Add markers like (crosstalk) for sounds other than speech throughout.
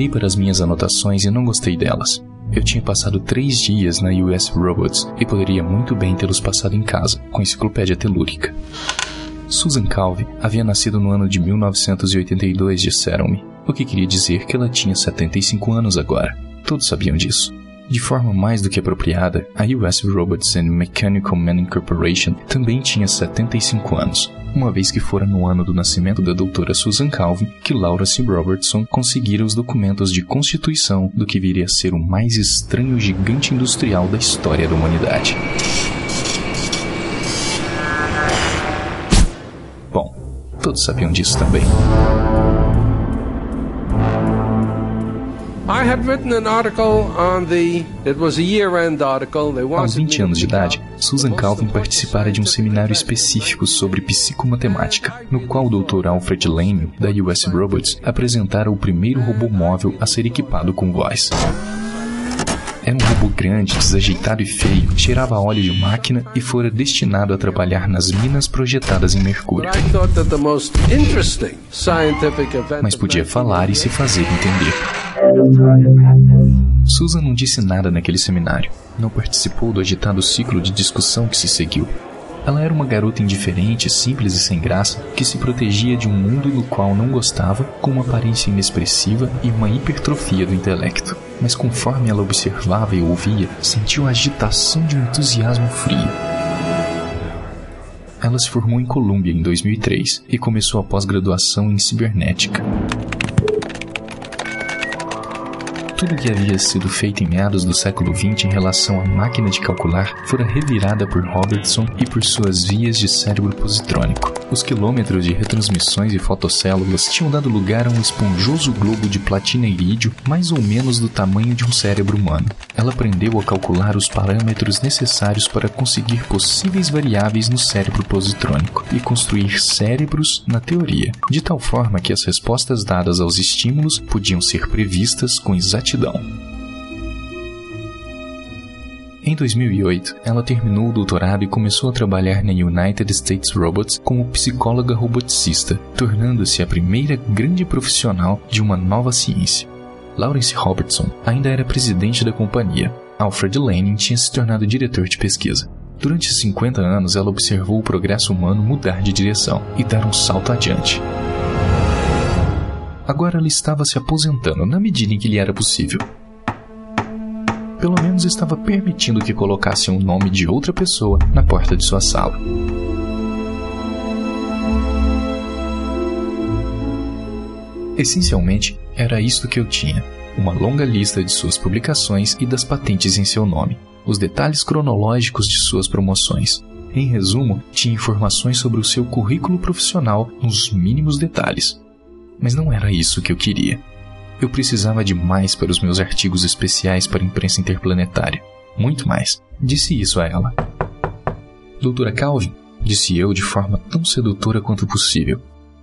Olhei para as minhas anotações e não gostei delas. Eu tinha passado três dias na US Robots e poderia muito bem tê-los passado em casa, com enciclopédia telúrica. Susan Calvi havia nascido no ano de 1982, disseram-me, o que queria dizer que ela tinha 75 anos agora. Todos sabiam disso. De forma mais do que apropriada, a US Robots and Mechanical Man Corporation também tinha 75 anos, uma vez que fora no ano do nascimento da doutora Susan Calvin que Laura C. Robertson conseguira os documentos de constituição do que viria a ser o mais estranho gigante industrial da história da humanidade. Bom, todos sabiam disso também. Aos 20 anos de idade, Susan Calvin participara de um seminário específico sobre psicomatemática, no qual o Dr. Alfred Lane, da US Robots, apresentara o primeiro robô móvel a ser equipado com voz. Era um robô grande, desajeitado e feio, cheirava a óleo de máquina e fora destinado a trabalhar nas minas projetadas em Mercúrio. Mas podia falar e se fazer entender. Susan não disse nada naquele seminário. Não participou do agitado ciclo de discussão que se seguiu. Ela era uma garota indiferente, simples e sem graça, que se protegia de um mundo do qual não gostava, com uma aparência inexpressiva e uma hipertrofia do intelecto. Mas conforme ela observava e ouvia, sentiu a agitação de um entusiasmo frio. Ela se formou em Colômbia em 2003 e começou a pós-graduação em cibernética. Tudo que havia sido feito em meados do século XX em relação à máquina de calcular fora revirada por Robertson e por suas vias de cérebro positrônico. Os quilômetros de retransmissões e fotocélulas tinham dado lugar a um esponjoso globo de platina e irídio mais ou menos do tamanho de um cérebro humano. Ela aprendeu a calcular os parâmetros necessários para conseguir possíveis variáveis no cérebro positrônico e construir cérebros na teoria, de tal forma que as respostas dadas aos estímulos podiam ser previstas com exatidão em 2008, ela terminou o doutorado e começou a trabalhar na United States Robots como psicóloga roboticista, tornando-se a primeira grande profissional de uma nova ciência. Lawrence Robertson ainda era presidente da companhia. Alfred Lanning tinha se tornado diretor de pesquisa. Durante 50 anos, ela observou o progresso humano mudar de direção e dar um salto adiante. Agora ela estava se aposentando na medida em que lhe era possível. Pelo menos estava permitindo que colocassem o nome de outra pessoa na porta de sua sala. Essencialmente, era isto que eu tinha: uma longa lista de suas publicações e das patentes em seu nome, os detalhes cronológicos de suas promoções. Em resumo, tinha informações sobre o seu currículo profissional nos mínimos detalhes. Mas não era isso que eu queria. Eu precisava de mais para os meus artigos especiais para a imprensa interplanetária. Muito mais. Disse isso a ela. Doutora Calvin, disse eu de forma tão sedutora quanto possível.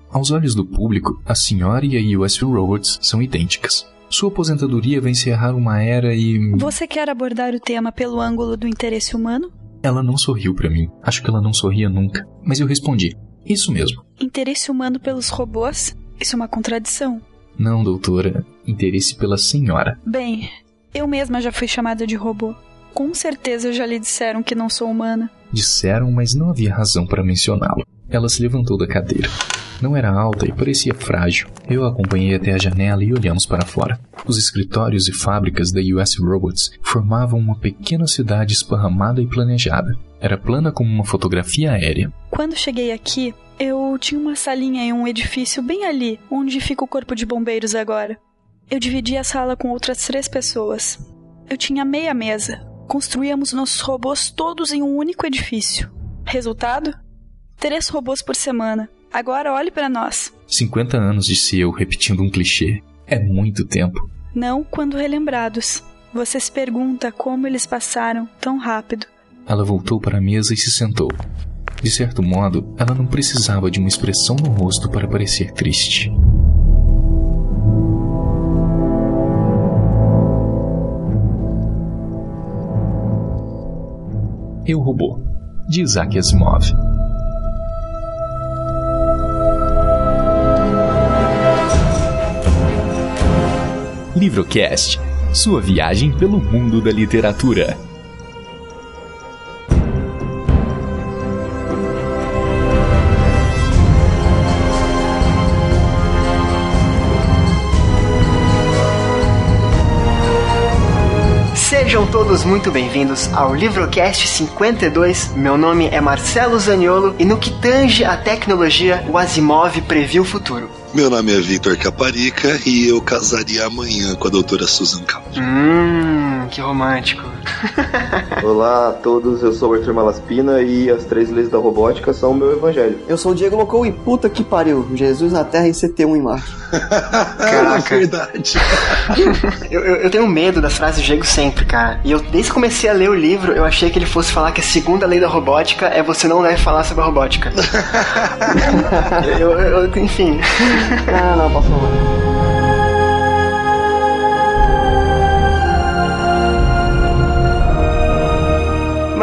Aos olhos do público, a senhora e a US Roberts são idênticas. Sua aposentadoria vai encerrar uma era e. Você quer abordar o tema pelo ângulo do interesse humano? Ela não sorriu para mim. Acho que ela não sorria nunca. Mas eu respondi: Isso mesmo. Interesse humano pelos robôs? Isso é uma contradição. Não, doutora. Interesse pela senhora. Bem, eu mesma já fui chamada de robô. Com certeza já lhe disseram que não sou humana. Disseram, mas não havia razão para mencioná-lo. Ela se levantou da cadeira. Não era alta e parecia frágil. Eu a acompanhei até a janela e olhamos para fora. Os escritórios e fábricas da US Robots formavam uma pequena cidade esparramada e planejada. Era plana como uma fotografia aérea. Quando cheguei aqui, eu tinha uma salinha em um edifício bem ali, onde fica o corpo de bombeiros agora. Eu dividi a sala com outras três pessoas. Eu tinha meia mesa. Construíamos nossos robôs todos em um único edifício. Resultado? Três robôs por semana. Agora olhe para nós. 50 anos, disse eu, repetindo um clichê. É muito tempo. Não quando relembrados. Você se pergunta como eles passaram tão rápido. Ela voltou para a mesa e se sentou. De certo modo, ela não precisava de uma expressão no rosto para parecer triste. Eu Robô, de Isaac Asimov. Livrocast, sua viagem pelo mundo da literatura. Todos muito bem-vindos ao Livrocast 52. Meu nome é Marcelo Zaniolo e no que tange a tecnologia, o Asimov previu o futuro. Meu nome é Victor Caparica e eu casaria amanhã com a doutora Susan Calvin. Hum, que romântico. (laughs) Olá a todos, eu sou o Arthur Malaspina e as três leis da robótica são o meu evangelho. Eu sou o Diego Locou e puta que pariu, Jesus na Terra e CT1 em Marte. Caraca. É (laughs) verdade. (laughs) Eu, eu, eu tenho medo das frases do Diego sempre, cara. E eu, desde que comecei a ler o livro, eu achei que ele fosse falar que a segunda lei da robótica é você não deve falar sobre a robótica. eu, eu, eu- enfim. Ah, não, posso falar.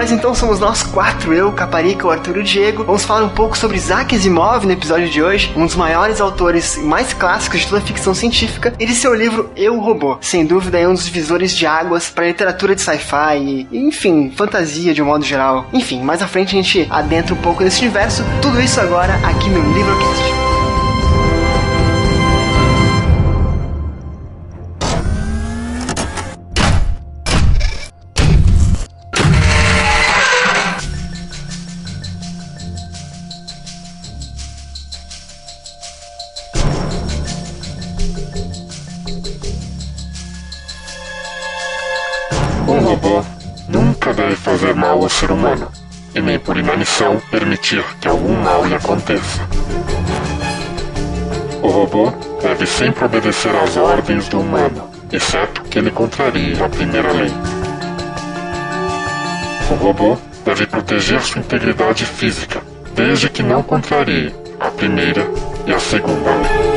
Mas então somos nós quatro, eu, Caparica, o Arthur e o Diego. Vamos falar um pouco sobre Isaac Asimov no episódio de hoje, um dos maiores autores mais clássicos de toda a ficção científica, e de seu livro Eu, Robô. Sem dúvida é um dos divisores de águas para literatura de sci-fi e, enfim, fantasia de um modo geral. Enfim, mais à frente a gente adentra um pouco nesse universo. Tudo isso agora aqui no Livrocast. Permitir que algum mal lhe aconteça. O robô deve sempre obedecer às ordens do humano, exceto que ele contrarie a primeira lei. O robô deve proteger sua integridade física, desde que não contrarie a primeira e a segunda lei.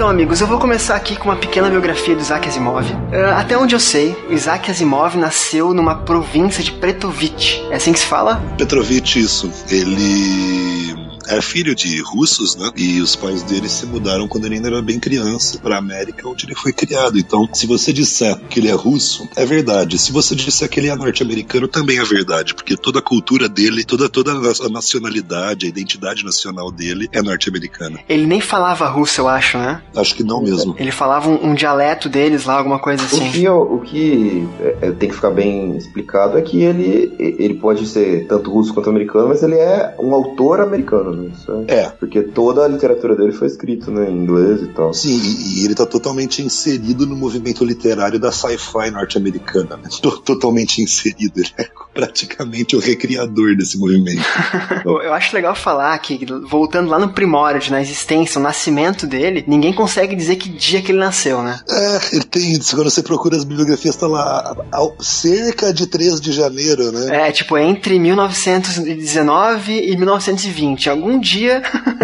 Então, amigos, eu vou começar aqui com uma pequena biografia do Isaac Asimov. Ah, até onde eu sei, o Isaac Asimov nasceu numa província de Pretovich. É assim que se fala? Petrovich, isso. Ele é filho de russos, né? E os pais dele se mudaram quando ele ainda era bem criança para a América, onde ele foi criado. Então, se você disser que ele é russo, é verdade. Se você disser que ele é norte-americano, também é verdade, porque toda a cultura dele, toda toda a nacionalidade, a identidade nacional dele é norte-americana. Ele nem falava russo, eu acho, né? Acho que não mesmo. Ele falava um, um dialeto deles lá, alguma coisa O assim. que, eu- o que é, tem que ficar bem explicado é que ele, ele pode ser tanto russo quanto americano, mas ele é um autor americano, né? Isso é- É. Porque toda a literatura dele foi escrita né, em inglês e tal. Sim, e, e ele tá totalmente inserido no movimento literário da sci-fi norte-americana. Né? Totalmente inserido, ele é (laughs) praticamente o recriador desse movimento. (laughs) Eu, eu acho legal falar que, voltando lá no primórdio, na existência, o nascimento dele, ninguém consegue dizer que dia que ele nasceu, né? É, ele tem, quando você procura as bibliografias, tá lá ao- cerca de 3 de janeiro, né? É, tipo, entre 1919 e 1920. Algum dia (laughs)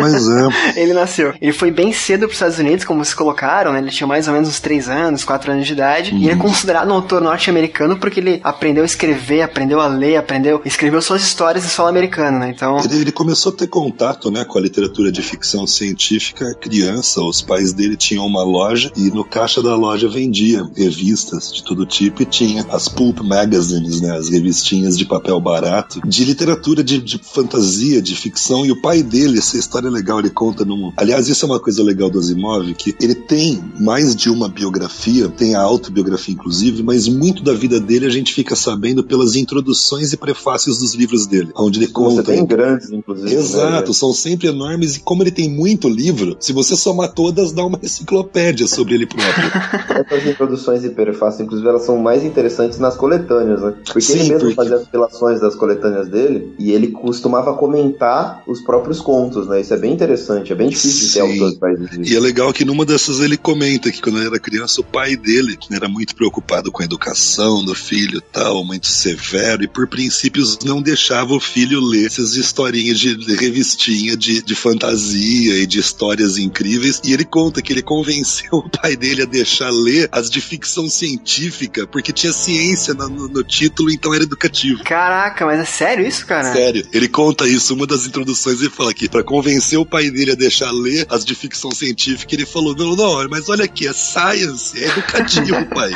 é. (laughs) ele nasceu. Ele foi bem cedo para os Estados Unidos, como se colocaram, né? Ele tinha mais ou menos uns 3 anos, 4 anos de idade. E ele é considerado um autor norte-americano porque ele aprendeu a escrever, aprendeu a ler, aprendeu, escreveu suas histórias em solo americano, né? Então, Ele, ele começou a ter contato né, com a literatura de ficção científica criança. Os pais dele tinham uma loja e no caixa da loja vendia revistas de todo tipo e tinha as pulp magazines, né, as revistinhas de papel barato, de literatura de, de fantasia, de ficção. E o pai dele, essa história é legal, ele conta num. Aliás, isso é uma coisa legal do Asimov, que ele tem mais de uma biografia, tem a autobiografia inclusive, mas muito da vida dele a gente fica sabendo pelas introduções e prefácios dos livros dele, onde ele Você conta. tem grandes, inclusive. Exato, Né? são sempre enormes e como ele tem muito livro, se você somar todas, dá uma enciclopédia sobre ele próprio. (laughs) Essas introduções e prefácios, inclusive, elas são mais interessantes nas coletâneas, né? Porque Sim, ele mesmo porque- fazia as relações das coletâneas dele e ele costumava comentar os próprios próprios contos, né? Isso é bem interessante, é bem difícil de ter Sim. autores que fazem isso. E é legal que numa dessas ele comenta que quando ele era criança, o pai dele era muito preocupado com a educação do filho e tal, muito severo, e por princípios não deixava o filho ler essas historinhas de, de revistinha de, de fantasia e de histórias incríveis. E ele conta que ele convenceu o pai dele a deixar ler as de ficção científica, porque tinha ciência no, no- no título, então era educativo. Caraca, mas é sério isso, cara? Sério, ele conta isso, uma das introduções ele fala aqui, pra convencer o pai dele a deixar ler as de ficção científica, ele falou, não, não, mas olha aqui, é science, é educativo, (laughs) pai.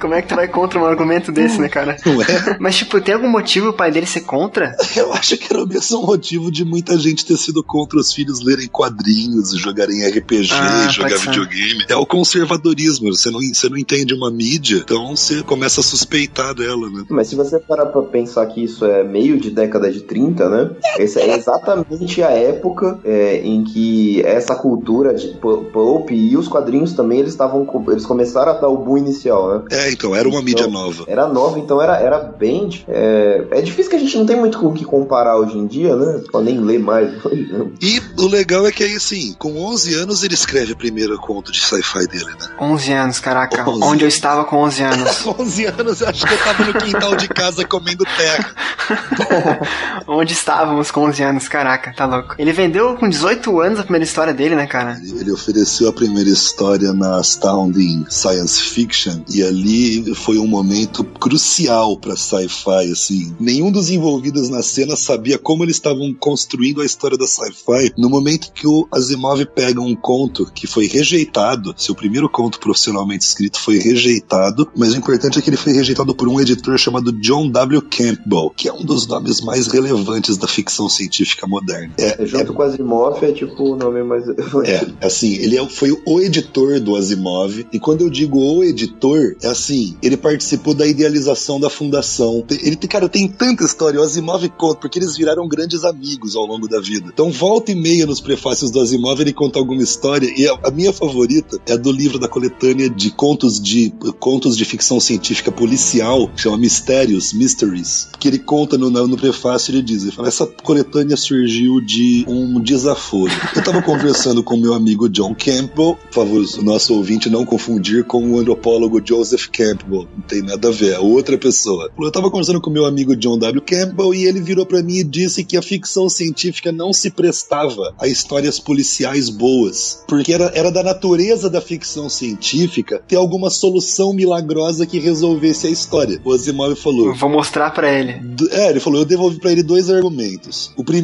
Como é que tu vai contra um argumento desse, né, cara? Não é? Mas, tipo, tem algum motivo o pai dele ser contra? (laughs) Eu acho que era o mesmo motivo de muita gente ter sido contra os filhos lerem quadrinhos, jogarem RPG, Ah, jogar videogame. É o conservadorismo, você não, você não entende uma mídia, então você começa a suspeitar dela, né? Mas se você parar pra pensar que isso é meio de década de 30, né? Essa é exatamente a época é, em que essa cultura de pu- pulp e os quadrinhos também, eles estavam eles começaram a dar o boom inicial, né? É, então, era uma Então, mídia nova. Era nova, então era, era bem. É, é difícil que a gente não tem muito com o que comparar hoje em dia, né? Pra nem ler mais. E o legal é que aí, assim, com 11 anos ele escreve a primeira conto de sci-fi dele, né? 11 anos, caraca. 11. Onde eu estava com 11 anos? (laughs) 11 anos eu acho que eu tava no quintal de casa comendo terra. (laughs) Onde estávamos com 11 anos, caraca, tá louco. Ele vendeu com 18 anos a primeira história dele, né, cara? Ele ele ofereceu a primeira história na Astounding Science Fiction e ali foi um momento crucial pra sci-fi, assim. Nenhum dos envolvidos na cena sabia como eles estavam construindo a história da sci-fi no momento que o Asimov pega um conto que foi rejeitado, seu primeiro conto profissionalmente escrito foi rejeitado, mas o importante é que ele foi rejeitado por um editor chamado John W. Campbell, que é um dos nomes mais relevantes da ficção científica moderna. É, Junto com Asimov é tipo o nome mais. é, (laughs) assim, ele é- foi o editor do Asimov, e quando eu digo o editor, é assim, ele participou da idealização da fundação. Ele, tem- cara, tem tanta história, o Asimov conta, porque eles viraram grandes amigos ao longo da vida. Então, volta e meia nos prefácios do Asimov, ele conta alguma história, e a, a minha favorita é do livro da coletânea de contos de contos de ficção científica policial, que chama Mistérios, Mysteries, que ele conta no, no prefácio, ele diz, ele fala, essa coletânea surgiu de um desaforo. Eu tava conversando com meu amigo John Campbell, por favor, o nosso ouvinte não confundir com o antropólogo Joseph Campbell, não tem nada a ver, é outra pessoa. Eu tava conversando com meu amigo John W. Campbell e ele virou pra mim e disse que a ficção científica não se prestava a histórias policiais boas, porque era, era da natureza da ficção científica ter alguma solução milagrosa que resolvesse a história. O Asimov falou, Vou mostrar pra ele. É, ele falou, eu devolvi pra ele dois argumentos. O primeiro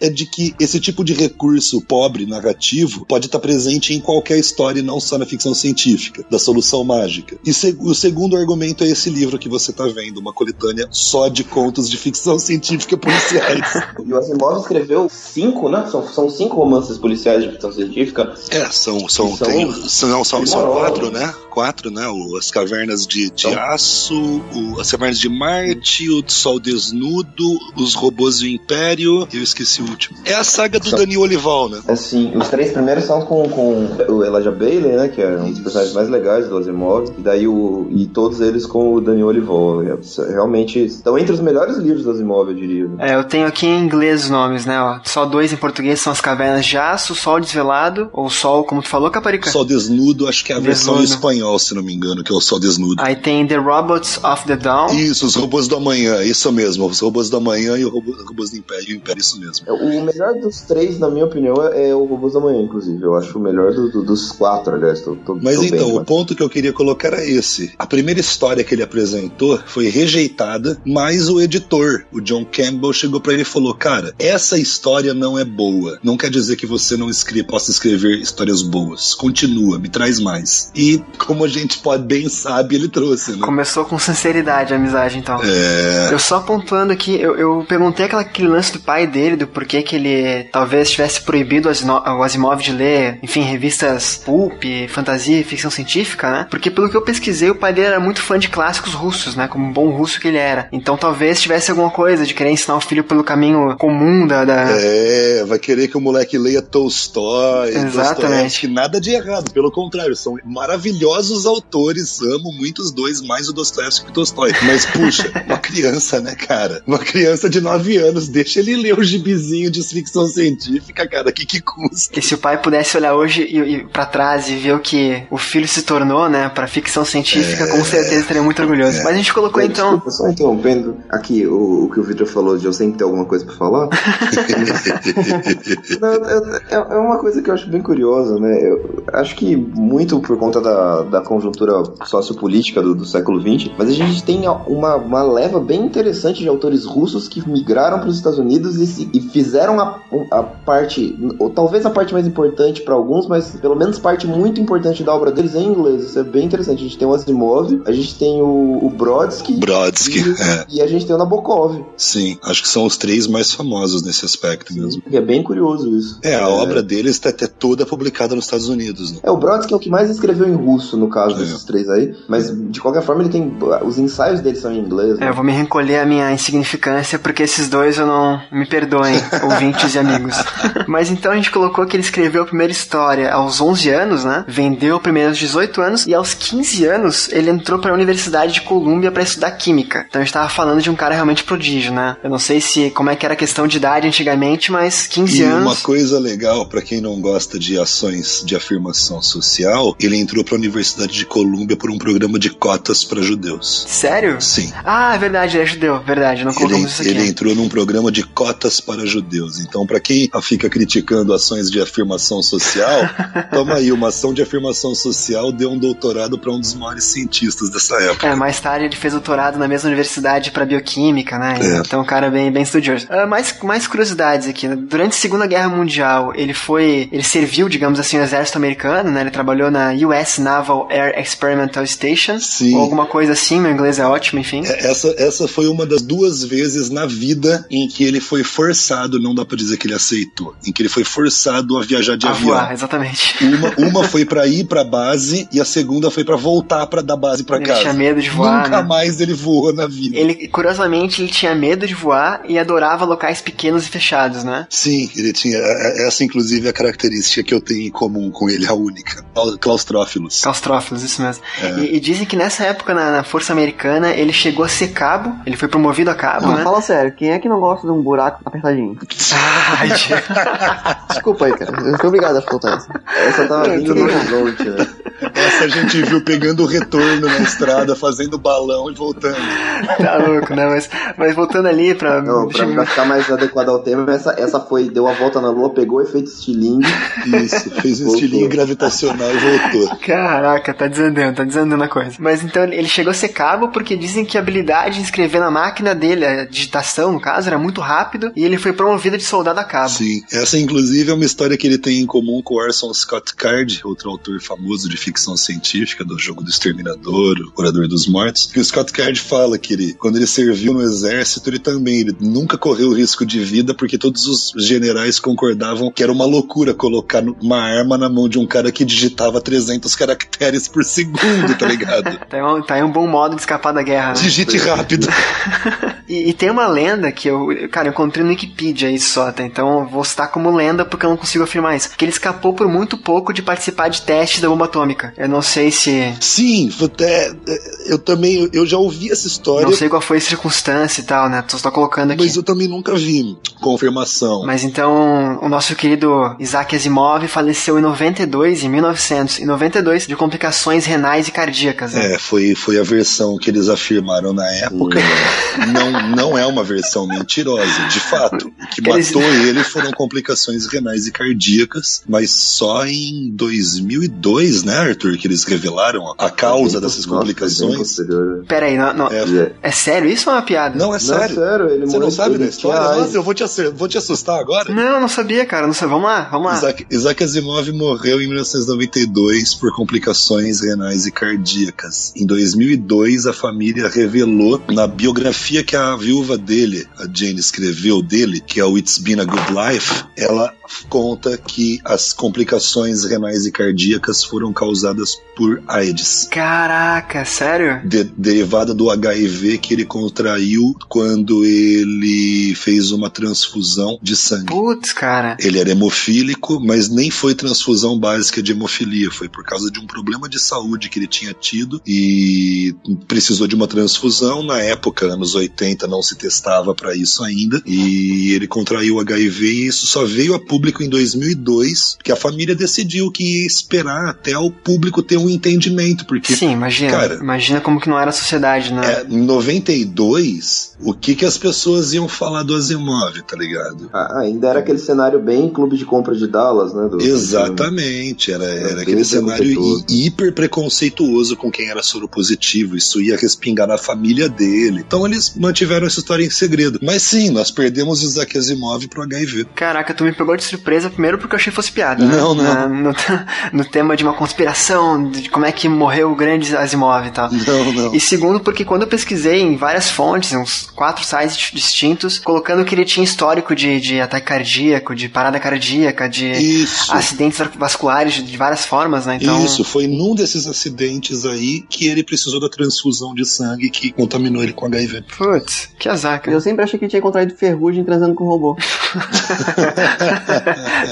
é de que esse tipo de recurso pobre, narrativo, pode estar presente em qualquer história e não só na ficção científica, da solução mágica. E se- o segundo argumento é esse livro que você tá vendo, uma coletânea só de contos de ficção (laughs) científica policiais. E o Asimov escreveu cinco, né? São, são cinco romances policiais de ficção científica. é, são, são, São- tem- são, são, são quatro, né? Quatro, né? O- as cavernas de, de Então- aço, o- as cavernas de Marte, o Sol Desnudo, os robôs do Império, eu esqueci o último. É a saga do São- Daniel Olival, né? Assim, os três primeiros são com, com o Elijah Bailey, né? Que é um dos personagens mais legais do Asimov. E daí o. E todos eles com o Daniel Olival. né? Realmente estão entre os melhores livros do Asimov, eu diria. É, eu tenho aqui em inglês os nomes, né, ó. Só dois em português são as cavernas de aço, sol desvelado, ou sol, como tu falou, Caparica? Sol Desnudo, acho que é a versão em Desnudo. espanhol, se não me engano, que é o Sol Desnudo. Aí tem The Robots of the Dawn. Isso, os robôs do amanhã, isso mesmo. Os robôs do amanhã e os robô- os robôs do Império, o Império, isso mesmo. O melhor dos três, na minha opinião, é, é o Robôs da Manhã, inclusive. Eu acho o melhor do- do- dos quatro, aliás. Tô, tô, Mas tô então, bem, o ponto que eu queria colocar era esse. A primeira história que ele apresentou foi rejeitada, mas o editor, o John Campbell, chegou pra ele e falou: Cara, essa história não é boa. Não quer dizer que você não escre possa escrever histórias boas. Continua, me traz mais. E, como a gente pode bem sabe, ele trouxe, né? Começou com sinceridade a amizade, então. É. Eu só pontuando aqui, eu, eu perguntei aquela, aquele lance do pai dele, do porquê que ele talvez tivesse proibido o Asimov de ler, enfim, revistas pulp, fantasia e ficção científica, né? Porque pelo que eu pesquisei, o pai dele era muito fã de clássicos russos, né? Como um bom russo que ele era. Então talvez tivesse alguma coisa de querer ensinar o filho pelo caminho comum da. da... É, vai querer que o moleque leia Tolstói, Exatamente. que nada de errado, pelo contrário, são maravilhosos autores, amo muito os dois, mais o Dostoevsky que o Tolstói. Mas, puxa, (laughs) uma criança, né, cara? Uma criança de 9 anos, deixa ele ler o gibizinho de ficção científica, cara, que que custa? Que se o pai pudesse olhar hoje e, e para trás e ver o que o filho se tornou, né, pra ficção científica, É, com certeza estaria muito orgulhoso. Mas a gente colocou então. Desculpa, só interrompendo aqui o, o que o Victor falou de eu sempre ter alguma coisa pra falar. (laughs) Não, é, é- é uma coisa que eu acho bem curiosa, né? Eu acho que muito por conta da, da conjuntura sociopolítica do, do século XX, mas a gente tem uma, uma leva bem interessante de autores russos que migraram para os Estados Unidos e, se- e fizeram a, a parte, ou talvez a parte mais importante para alguns, mas pelo menos parte muito importante da obra deles em inglês. Isso é bem interessante. A gente tem o Asimov, a gente tem o, o Brodsky. Brodsky, e, é. e a gente tem o Nabokov. Sim, acho que são os três mais famosos nesse aspecto mesmo. E é bem curioso isso. É, a obra deles está até toda publicada nos Estados Unidos, né? É, o Brodsky é o que mais escreveu em russo, no caso É. desses três aí. Mas, de qualquer forma, ele tem. Os ensaios dele são em inglês. É, né? eu vou me recolher a minha insignificância porque esses dois eu não me perdoem, ouvintes e amigos. Mas então a gente colocou que ele escreveu a primeira história aos 11 anos, né? Vendeu primeiro aos 18 anos e aos 15 anos ele entrou para a Universidade de Colômbia para estudar química. Então a gente tava falando de um cara realmente prodígio, né? Eu não sei se como é que era a questão de idade antigamente, mas 15 E anos. uma coisa legal, pra quem não gosta de ações de afirmação social, ele entrou pra Universidade de Colômbia por um programa de cotas para judeus. Sério? Sim. Ah, é verdade, ele é judeu, verdade, não Ele, colocamos isso aqui. ele entrou num programa de cotas para judeus. Então, pra quem fica criticando ações de afirmação social, (laughs) toma aí, uma ação de afirmação social deu um doutorado pra um dos maiores cientistas dessa época. É, mais tarde ele fez doutorado na mesma universidade para bioquímica, né? É. Então, um cara bem, bem estudioso. Ah, mais, mais curiosidades aqui. né? Durante a Segunda Guerra Mundial, ele foi. Ele serviu, digamos assim, no exército americano, né? Ele trabalhou na US Naval Air Experimental Station. Sim. Ou alguma coisa assim, meu inglês é ótimo, enfim. É, Essa, essa foi uma das duas vezes na vida em que ele foi forçado, não dá pra dizer que ele aceitou, em que ele foi forçado a viajar de a avião. voar, exatamente. Uma, uma foi pra (laughs) ir pra base e a segunda foi pra voltar pra da base pra Ele casa. tinha medo de voar, Nunca né? mais ele voou na vida. Ele, curiosamente, ele tinha medo de voar e adorava locais pequenos e fechados, né? Sim, ele tinha. é- Essa, inclusive, é a característica que eu tenho em comum com ele, a única. Clau- Claustrófilos. Claustrófilos, isso mesmo. É. E, e dizem que nessa época, na, na Força Americana, ele chegou a ser cabo, ele foi promovido a cabo, Não, né? fala sério, quem é que não gosta de um buraco apertadinho? Ai, (laughs) Desculpa aí, cara. Eu obrigado a contar isso. Essa tava vindo no horizonte, né? Essa a gente viu pegando o retorno na estrada, fazendo balão e voltando. tá louco, né? Mas, mas voltando ali pra. Não, pra, pra ficar mais adequado ao tema, essa, essa foi, deu a volta na lua, pegou o efeito estilingue. Isso, fez um estilinho gravitacional e voltou. Caraca, tá desandando, tá desandando a coisa. Mas então ele chegou a ser cabo porque dizem que a habilidade de escrever na máquina dele, a digitação no caso, era muito rápido e ele foi promovido de soldado a cabo. Sim, essa inclusive é uma história que ele tem em comum com Orson Scott Card, outro autor famoso de ficção científica do jogo do Exterminador, o Orador dos Mortos. Que o Scott Card fala que ele, quando ele serviu no exército, ele também ele nunca correu risco de vida porque todos os generais concordavam que era uma loucura colocar uma arma na mão de um cara que digitava 300 caracteres por segundo, tá ligado? (laughs) Tá um, tá aí um bom modo de escapar da guerra. né? Digite rápido. (laughs) E, e tem uma lenda que eu, cara, eu encontrei no Wikipedia isso só, tá? Então eu vou citar como lenda porque eu não consigo afirmar isso. Que ele escapou por muito pouco de participar de testes da bomba atômica. Eu não sei se. Sim, é, é, eu também, eu já ouvi essa história. Não sei qual foi a circunstância e tal, né? Tô só colocando aqui. Mas eu também nunca vi confirmação. Mas então, o nosso querido Isaac Asimov faleceu em 92, em 1992, de complicações renais e cardíacas. Né? É, foi, foi a versão que eles afirmaram na época. Não, não é uma versão mentirosa, de fato. (laughs) O (laughs) que matou ele foram complicações renais e cardíacas, mas só em 2002, né, Arthur, que eles revelaram a causa dessas complicações. posterior. Pera aí, não, não- É, é sério isso ou é uma piada? não, é Não, sério. sério, ele Você não sabe da história? Nossa, eu vou te, vou te assustar agora? Não, não sabia, cara. Não sei. Vamos lá, vamos lá. Isaac, Isaac Asimov morreu em 1992 por complicações renais e cardíacas. Em 2002, a família revelou na biografia que a viúva dele, a Jane, escreveu dele, que é o It's Been a Good Life, ela conta que as complicações renais e cardíacas foram causadas por AIDS. Caraca, sério? De, derivada do HIV que ele contraiu quando ele fez uma transfusão de sangue. Putz, cara. Ele era hemofílico, mas nem foi transfusão básica de hemofilia, foi por causa de um problema de saúde que ele tinha tido e precisou de uma transfusão. Na época, anos 80, não se testava para isso ainda e ele contraiu HIV e isso só veio a público em 2002, que a família decidiu que ia esperar até o público ter um entendimento, porque Sim, imagina. cara, imagina como que não era a sociedade, né? é, em 92, o que que as pessoas iam falar do Asimov, tá ligado? Ah, ainda era aquele cenário bem clube de compra de Dallas, né? do- Exatamente, era, era aquele cenário hiper preconceituoso com quem era soro positivo, isso ia respingar na família dele. Então eles mantiveram essa história em segredo. Mas sim, nós perdemos Isaac Asimov pro HIV. Caraca, tu me pegou de surpresa primeiro porque eu achei que fosse piada, né? Não, não. Na- no, no tema de uma conspiração, de como é que morreu o grande Asimov e tal. Não, não. E segundo, porque quando eu pesquisei em várias fontes, uns quatro sites distintos, colocando que ele tinha histórico de, de ataque cardíaco, de parada cardíaca, de Isso. acidentes vasculares de várias formas, né? Então, Isso, foi num desses acidentes aí que ele precisou da transfusão de sangue que contaminou ele com HIV. putz, que azar, cara. Eu sempre achei que tinha contraído ferrugem transando com robô. (laughs)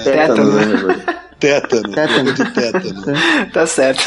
Tétano, né, Roberto? Tétano, Tétano. de tétano. (laughs) tá certo.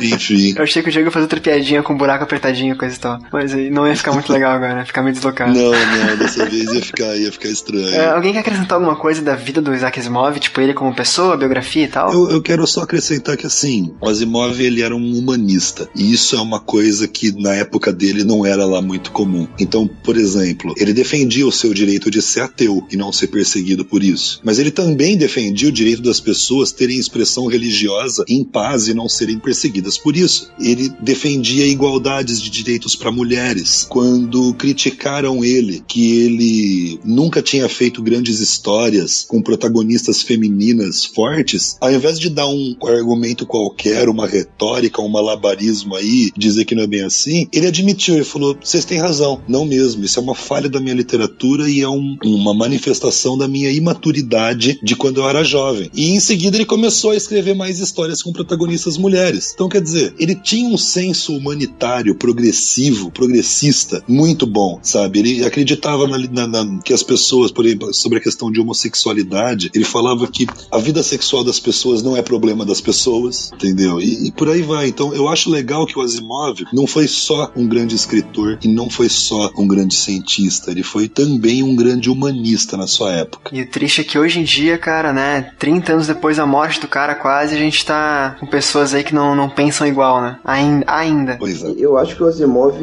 Enfim. Eu achei que o Diego ia fazer outra piadinha com um buraco apertadinho, coisa e tal. Mas não ia ficar muito legal agora, ia ficar meio deslocado. Não, não, dessa vez ia ficar, ia ficar estranho. É, alguém quer acrescentar alguma coisa da vida do Isaac Asimov? Tipo, ele como pessoa, biografia e tal? Eu, eu quero só acrescentar que assim, o Asimov ele era um humanista e isso é uma coisa que na época dele não era lá muito comum. Então, por exemplo, ele defendia o seu direito de ser ateu e não ser perseguido por isso, mas ele também defendia o direito das pessoas terem expressão religiosa em paz e não serem perseguidas por isso. Ele defendia igualdades de direitos para mulheres. Quando criticaram ele que ele nunca tinha feito grandes histórias com protagonistas femininas fortes, ao invés de dar um argumento qualquer, uma retórica, um malabarismo aí, dizer que não é bem assim, ele admitiu e falou: vocês têm razão, não mesmo. Isso é uma falha da minha literatura e é um- uma manifestação da minha imaturidade de quando eu era jovem. E em seguida ele começou a escrever mais histórias com protagonistas mulheres. Então, quer dizer, ele tinha um senso humanitário, progressivo, progressista, muito bom, sabe? Ele acreditava na, na- na- que as pessoas, por exemplo, sobre a questão de homossexualidade, ele falava que a vida sexual das pessoas não é problema das pessoas, entendeu? E, e por aí vai. Então, eu acho legal que o Asimov não foi só um grande escritor e não foi só um grande cientista, ele foi também um grande humanista na sua época. E o triste é que hoje em dia, cara, né, 30 anos depois da morte do cara quase, a gente tá com pessoas aí que não, não pensam igual, né? Ainda. ainda. Pois é. Eu acho que o Asimov,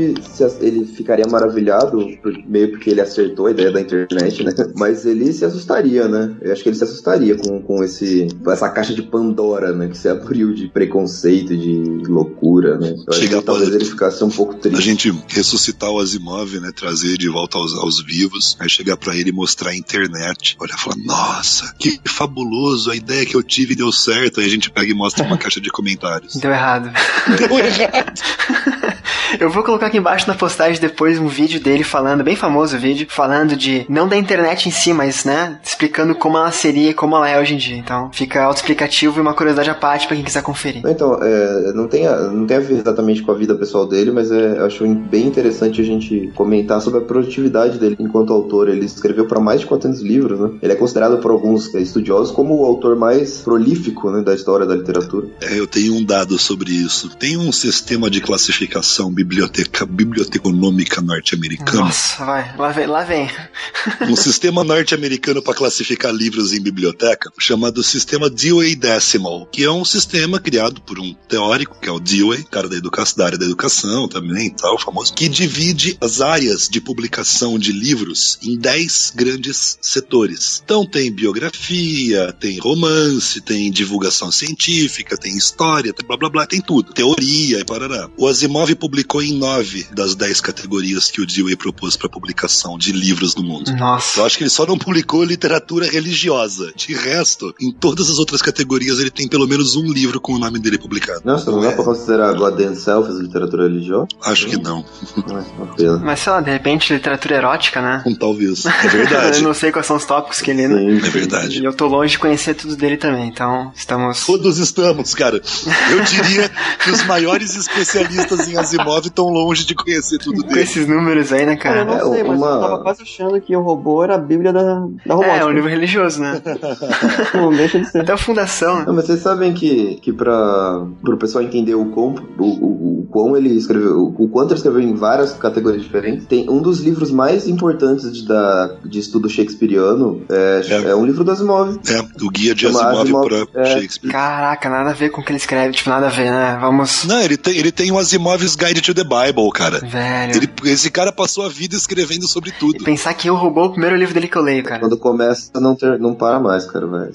ele ficaria maravilhado, por- meio porque ele acertou a ideia da internet, né? (laughs) Mas ele se assustaria, né? Eu acho que ele se assustaria com, com esse, essa caixa de Pandora, né? Que se abriu de preconceito, de loucura, né? Eu acho Chega que talvez ele ficasse um pouco A triste. gente ressuscitar o Asimov, né? Trazer de volta aos, aos vivos, aí chegar pra ele e mostrar a internet. Olhar e falar, nossa, que fabuloso, a ideia que eu tive deu certo. Aí a gente pega e mostra uma (laughs) caixa de comentários. Deu errado. Deu (laughs) errado. Eu vou colocar aqui embaixo na postagem depois um vídeo dele falando, bem famoso o vídeo, falando de, não da internet em si, mas, né, explicando como ela seria e como ela é hoje em dia. Então, fica autoexplicativo e uma curiosidade à parte pra quem quiser conferir. Então, é, não, tem a, não tem a ver exatamente com a vida pessoal dele, mas é, eu acho bem interessante a gente comentar sobre a produtividade dele enquanto autor. Ele escreveu para mais de 400 livros, né? Ele é considerado por alguns estudiosos como o autor mais prolífico né, da história da literatura. É, eu tenho um dado sobre isso. Tem um sistema de classificação biblioteca, biblioteconômica norte-americano. Nossa, vai, lá vem, lá vem. um (laughs) sistema norte-americano para classificar livros em biblioteca, chamado Sistema Dewey Decimal, que é um sistema criado por um teórico, que é o Dewey, cara da, educa da área da educação também e tal, famoso, que divide as áreas de publicação de livros em 10 grandes setores. Então tem biografia, tem romance, tem divulgação científica, tem história, tem blá blá blá, tem tudo. Teoria e parará. O Asimov publicou em nove das dez categorias que o Dewey propôs para publicação de livros no mundo. Nossa. Eu acho que ele só não publicou literatura religiosa. De resto, em todas as outras categorias, ele tem pelo menos um livro com o nome dele publicado. Nossa, não dá É. pra considerar God Damn Self literatura religiosa? Acho que não. Mas, uma pena. Mas sei lá, de repente, literatura erótica, né? Um talvez. (laughs) É eu verdade. não sei quais são os tópicos que ele. né? Sim, É verdade. E eu tô longe de conhecer tudo dele também, então estamos. Todos estamos, cara. Eu diria que os maiores especialistas em Asimov estão longe de conhecer tudo Com dele. esses números aí, né, Cara, eu cara? não É, sei, mas uma- eu tava quase achando que o robô era a bíblia da, da robótica. É, um livro religioso, né? (laughs) Não deixa de ser. Até a fundação, né? Não, mas vocês sabem que, que pra, pro pessoal entender o quão, o, o, o quão ele escreveu, o, o quanto ele escreveu em várias categorias diferentes, tem um dos livros mais importantes de, da, de estudo shakespeariano, é, É. é. um livro do Asimov. É, o guia de Asimov, Asimov, pra é. Shakespeare. Caraca, nada a ver com o que ele escreve, tipo, nada a ver, né? Vamos. Não, ele tem, ele tem o Asimov's Guide to the Bible, cara. Velho. Ele- esse cara passou a vida escrevendo sobre E tudo. pensar que eu roubou o primeiro livro dele que eu leio, cara. Quando começa, não, ter, não para mais, cara, velho.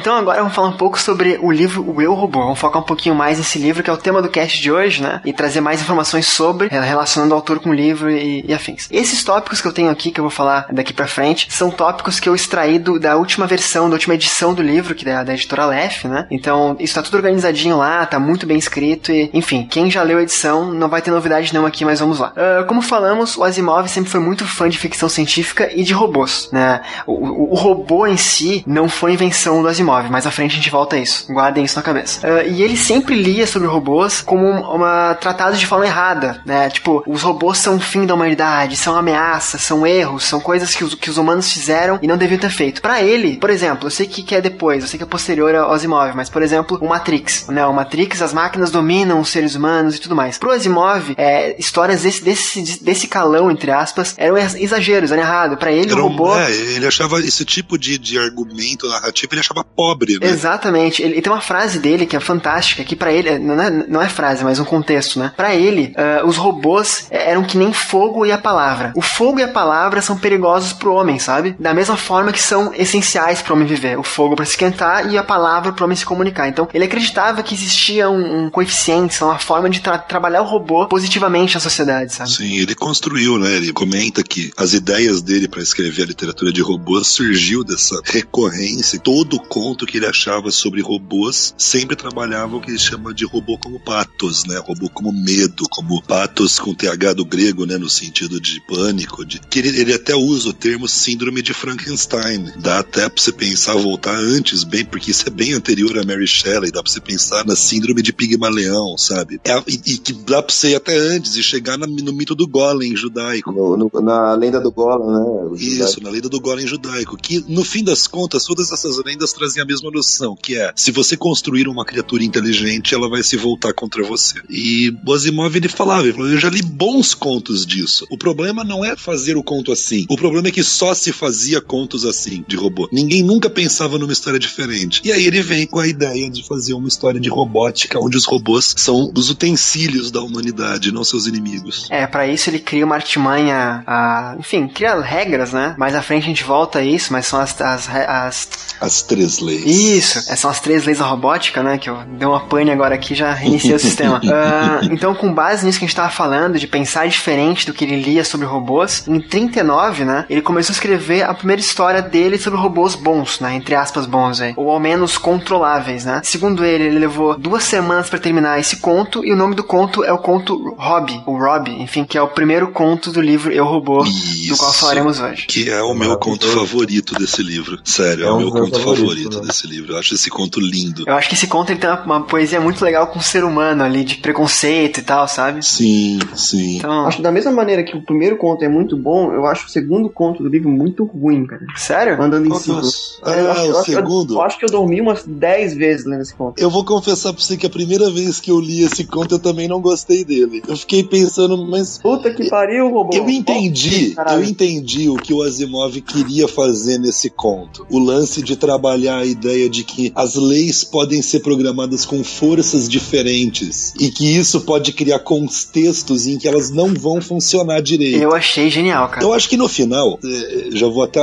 Então agora vamos falar um pouco sobre o livro O Eu Robô. Vamos focar um pouquinho mais nesse livro, que é o tema do cast de hoje, né? E trazer mais informações sobre, eh, relacionando o autor com o livro e, e afins. Esses tópicos que eu tenho aqui, que eu vou falar daqui pra frente, são tópicos que eu extraí do- da última versão, da última edição do livro, que é da, da editora Lef, né? Então, isso tá tudo organizadinho lá, tá muito bem escrito e, enfim, quem já leu a edição não vai ter novidade não aqui, mas vamos lá. Ah, como falamos, o Asimov sempre foi muito fã de ficção científica e de robôs, né? O, o- o robô em si não foi invenção do Asimov, mais à frente a gente volta a isso. Guardem isso na cabeça. Ah, e ele sempre lia sobre robôs como um- uma tratados de forma errada, né? Tipo, os robôs são o fim da humanidade, são ameaças, são erros, são coisas que os, que os humanos fizeram e não deviam ter feito. Pra ele, por exemplo, eu sei que, que é depois, eu sei que é posterior ao Asimov, mas por exemplo, o Matrix, né? O Matrix, as máquinas dominam os seres humanos e tudo mais. Pro Asimov, é, histórias desse, desse, desse calão, entre aspas, eram ex- exageros, eram errado. Pra ele, Era o um- robô. é, ele achava esse tipo de, de argumento narrativo, ele achava pobre, né? Exatamente. Ele, tem uma frase dele que é fantástica, que pra ele, não é, não é frase, mas um contexto, né? Pra ele, ah, os robôs eram que nem fogo e a palavra. O fogo e a palavra são perigosos pro homem, sabe? Da mesma forma que são essenciais pro homem viver. O fogo pra se esquentar e a palavra pro homem se comunicar. Então, ele acreditava que existia um, um coeficiente, uma forma de tra- trabalhar o robô positivamente na sociedade, sabe? Sim, ele construiu, né? Ele comenta que as ideias dele para escrever a literatura de robôs surgiu dessa recorrência. Todo conto que ele achava sobre robôs sempre trabalhava o que ele chama de robô como patos, né? Robô como medo, como patos com TH do grego, né? No sentido de pânico, de que ele, ele até usa o termo síndrome de Frankenstein. Dá até pra você pensar voltar antes, bem, porque isso é bem anterior a Mary Shelley. Dá pra você pensar na síndrome de Pigmaleão, sabe? É, e, e que dá pra você ir até antes e chegar na- no mito do golem judaico. No- no- na lenda do Golan, né? Isso, na lenda do golem judaico, que no fim das contas, todas essas lendas a mesma noção, que é, se você construir uma criatura inteligente, ela vai se voltar contra você. E o Asimov, ele falava, ele falou, eu já li bons contos disso. O problema não é fazer o conto assim, o problema é que só se fazia contos assim, de robô. Ninguém nunca pensava numa história diferente. E aí ele vem com a ideia de fazer uma história de robótica, onde os robôs são os utensílios da humanidade, não seus inimigos. É, pra isso ele cria uma artimanha, a, enfim, cria regras, né? Mais à frente a gente volta a isso, mas são as, as, as As três leis. Isso, essas são as três leis da robótica, né? Que eu dei uma pane agora aqui já reiniciei o sistema. (laughs) Ah, então, com base nisso que a gente tava falando, de pensar diferente do que ele lia sobre robôs, em 39, né? Ele começou a escrever a primeira história dele sobre robôs bons, né? Entre aspas, bons aí. Ou ao menos controláveis, né? Segundo ele, ele levou duas semanas pra terminar esse conto, e o nome do conto é o conto Rob, ou Rob, enfim, que é o primeiro conto do livro Eu Robô, do qual Isso. falaremos hoje. Que é o meu conto favorito desse livro. Sério, é, É o meu conto favorito desse livro. Eu acho esse conto lindo. Eu acho que esse conto ele tem uma, uma poesia muito legal com o ser humano ali, de preconceito e tal, sabe? Sim, sim. Então, Acho que da mesma maneira que o primeiro conto é muito bom, eu acho o segundo conto do livro muito ruim, cara. sério? Andando em que é círculos. Ah, Eu acho- o eu- segundo? Eu acho que eu dormi umas 10 vezes lendo esse conto. Eu vou confessar pra você que a primeira vez que eu li esse conto eu também não gostei dele. Eu fiquei pensando, mas Puta que pariu, robô. Eu entendi, Caralho. eu entendi o que o Asimov queria fazer nesse conto. O lance de trabalhar a ideia de que as leis podem ser programadas com forças diferentes e que isso pode criar contextos em que elas não vão funcionar direito. Eu achei genial, cara. Eu acho que no final, eh, já vou até,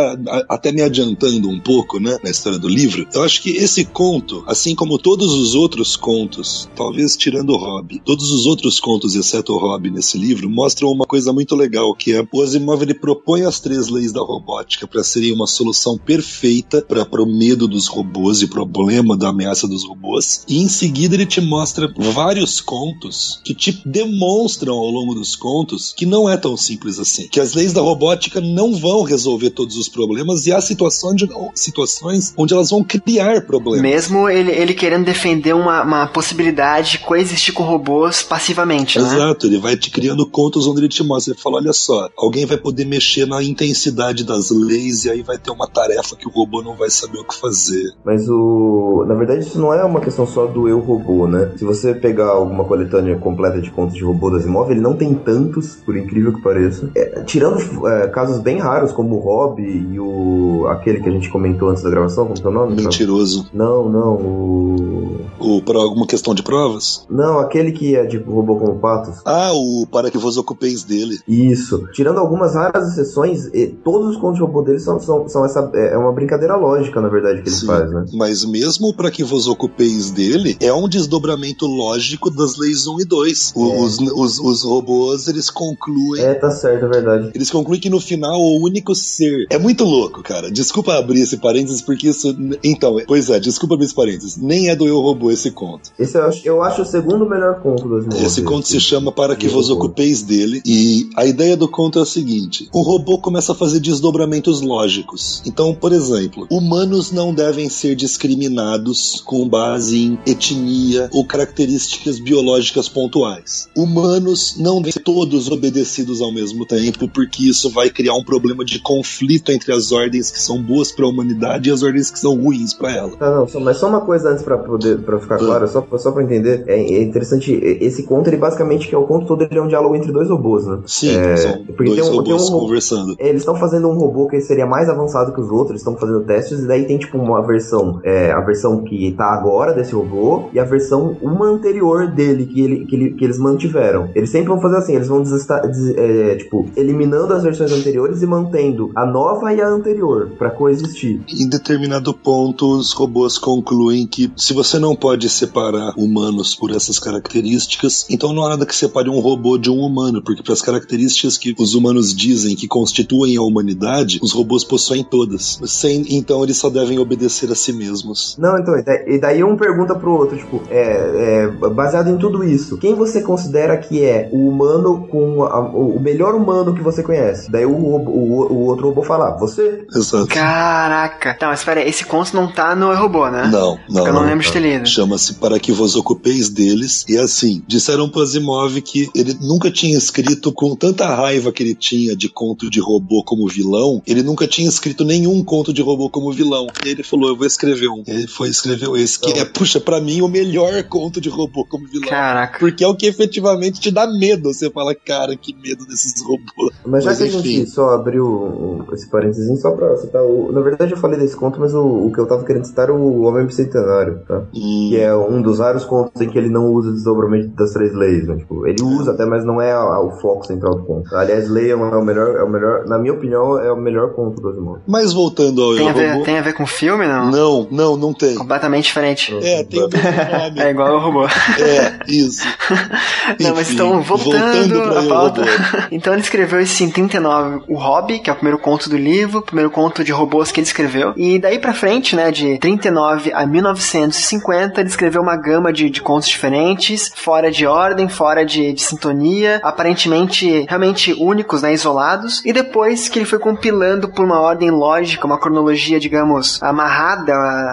até me adiantando um pouco, né, na história do livro, eu acho que esse conto, assim como todos os outros contos, talvez tirando o Hobby, todos os outros contos, exceto o Hobby nesse livro, mostram uma coisa muito legal, que é o Asimov ele propõe as três leis da robótica para serem uma solução perfeita para o medo dos robôs e problema da ameaça dos robôs, e em seguida ele te mostra vários contos que te demonstram ao longo dos contos que não é tão simples assim, que as leis da robótica não vão resolver todos os problemas e há situações, de, situações onde elas vão criar problemas. Mesmo ele, ele querendo defender uma, uma possibilidade de coexistir com robôs passivamente, né? Exato, ele vai te criando contos onde ele te mostra, ele fala, olha só, alguém vai poder mexer na intensidade das leis e aí vai ter uma tarefa que o robô não vai saber o que fazer. Mas o. Na verdade, isso não é uma questão só do eu robô, né? Se você pegar alguma coletânea completa de contos de robô das imóveis, ele não tem tantos, por incrível que pareça. É, tirando é, casos bem raros, como o Rob e o. aquele que a gente comentou antes da gravação, como é o nome? Mentiroso. Não, não, o. O, por alguma questão de provas? Não, aquele que é de robô como patos. Ah, o para que vos ocupeis dele. Isso. Tirando algumas raras exceções, todos os contos de robô dele são, são, são essa. É uma brincadeira lógica, na verdade, que ele Sim, faz, né? Mas mesmo para que vos ocupeis dele, é um desdobramento lógico das leis 1 e 2. O- É. Os, os, os robôs, eles concluem. É, tá certo, é verdade. Eles concluem que no final o único ser. É muito louco, cara. Desculpa abrir esse parênteses, porque isso. Então, pois é, desculpa abrir esse parênteses. Nem é do Eu Robô esse conto. Esse eu acho, eu acho o segundo melhor conto das imóveis. Esse conto se chama Para que vos ocupeis dele. E a ideia do conto é a seguinte: o robô começa a fazer desdobramentos lógicos. Então, por exemplo, humanos não devem ser discriminados com base em etnia ou características biológicas pontuais. Humanos não devem ser todos obedecidos ao mesmo tempo, porque isso vai criar um problema de conflito entre as ordens que são boas para a humanidade e as ordens que são ruins para ela. Tá, não, só- mas só uma coisa antes pra poder para ficar claro, só, só pra entender. É, é interessante, e- esse conto, ele basicamente, que é o conto todo, ele é um diálogo entre dois robôs, né? Sim, É, são porque dois tem um- tem robôs um- conversando. É, Eles estão fazendo um robô que seria mais avançado que os outros, estão fazendo testes, e daí tem tipo uma versão, é, a versão que tá agora desse robô, e a versão uma anterior dele, que, ele, que, ele- que eles mantiveram. Eles sempre vão fazer assim, eles vão desesta- des- é, tipo, eliminando as versões anteriores e mantendo a nova e a anterior, pra coexistir. Em determinado ponto, os robôs concluem que se você não pode separar humanos por essas características, então não há nada que separe um robô de um humano, porque para as características que os humanos dizem que constituem a humanidade, os robôs possuem todas. Sem, então eles só devem obedecer a si mesmos. Não, então, e daí- um pergunta pro outro, tipo, é, é, baseado em tudo isso, quem você considera que é o humano com a- o melhor humano que você conhece? Daí o, o, o outro robô fala, "Ah, você? Exato. Caraca. Tá, mas espera aí, esse conto não tá no Robô, né? Não, não. Porque eu não não. lembro de ter lido. Chama-se Para que vos ocupeis deles. E assim, disseram pro Asimov que ele nunca tinha escrito com tanta raiva que ele tinha de conto de robô como vilão, ele nunca tinha escrito nenhum conto de robô como vilão. E ele falou, eu vou escrever um. Ele foi escreveu esse, que é, puxa, pra mim, o melhor conto de robô como vilão. Caraca. Porque é o que efetivamente te dá medo. Você fala, cara, que medo desses robôs. Mas já que a gente só abriu esse parênteses só pra citar o... Na verdade eu falei desse conto, mas o, o que eu tava querendo citar era o Homem Bicentenário, tá? Hum, Que é um dos raros contos em que ele não usa o desdobramento das três leis, né? Tipo, ele usa até, mas não é a- o foco central do conto. Aliás, Leia é o melhor, é o melhor, na minha opinião, é o melhor conto do Asimov. Mas voltando ao Tem a, ver, Robô. tem a ver com o filme, não? Não, não, não tem. Completamente diferente. É, tem (laughs) o mesmo nome. É igual o robô. É, isso. (laughs) Não, mas então, voltando, pra à pauta. (laughs) Então ele escreveu esse em 39, o Hobby, que é o primeiro conto do livro, o primeiro conto de robôs que ele escreveu. E daí pra frente, né, de 39 a 1950, ele escreveu uma gama de, de contos diferentes, fora de ordem, fora de, de sintonia, aparentemente realmente únicos, né, isolados. E depois que ele foi compilando por uma ordem lógica, uma cronologia, digamos, amarrada,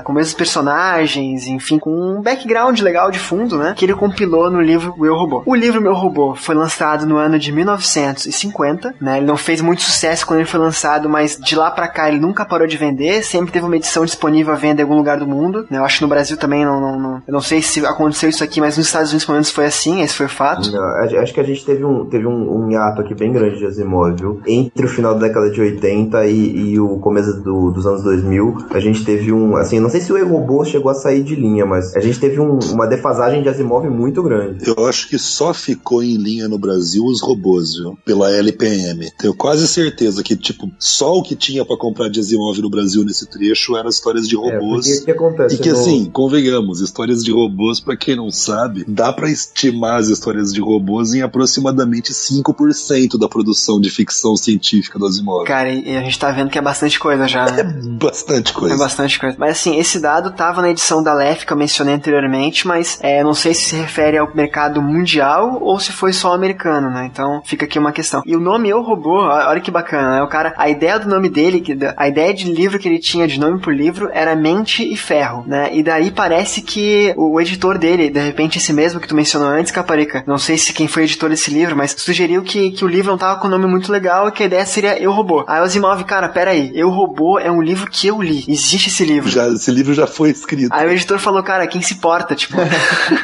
com os mesmos personagens, enfim, com um background legal de fundo, né, que ele compilou no livro O Eu Robô. O livro Meu Robô foi lançado no ano de 1950, né? Ele não fez muito sucesso quando ele foi lançado, mas de lá pra cá ele nunca parou de vender, sempre teve uma edição disponível à venda em algum lugar do mundo, né? Eu acho que no Brasil também não, não, não- eu não sei se aconteceu isso aqui, mas nos Estados Unidos pelo menos foi assim, esse foi o fato. Não, acho que a gente teve um, teve um, um hiato aqui bem grande de Asimov, viu? Entre o final da década de 80 e, e o começo do- dos anos 2000, a gente teve teve um, assim, não sei se o Robô chegou a sair de linha, mas a gente teve um- uma defasagem de Asimov muito grande. Eu acho que só ficou em linha no Brasil os robôs, viu? Pela LPM. Tenho quase certeza que, tipo, só o que tinha pra comprar de Asimov no Brasil nesse trecho eram histórias de É, robôs. o que acontece? E que no- assim, convenhamos, histórias de robôs, pra quem não sabe, dá pra estimar as histórias de robôs em aproximadamente 5% da produção de ficção científica do Asimov. Cara, e a gente tá vendo que é bastante coisa já, né? (laughs) Bastante É coisa. Bastante coisa. Mas assim, esse dado tava na edição da LEF que eu mencionei anteriormente, mas é, não sei se se refere ao mercado mundial ou se foi só americano, né? Então fica aqui uma questão. E o nome Eu Robô, olha que bacana, né? O cara, a ideia do nome dele, a ideia de livro que ele tinha de nome por livro era Mente e Ferro, né? E daí parece que o, editor dele, de repente esse mesmo que tu mencionou antes, Caparica, não sei se quem foi editor desse livro, mas sugeriu que, que o livro não tava com um nome muito legal e que a ideia seria Eu Robô. Aí o Asimov, cara, pera aí, Eu Robô é um livro que eu li. Existe esse livro. Já, esse livro já foi escrito. Aí o editor falou, cara, quem se importa, tipo.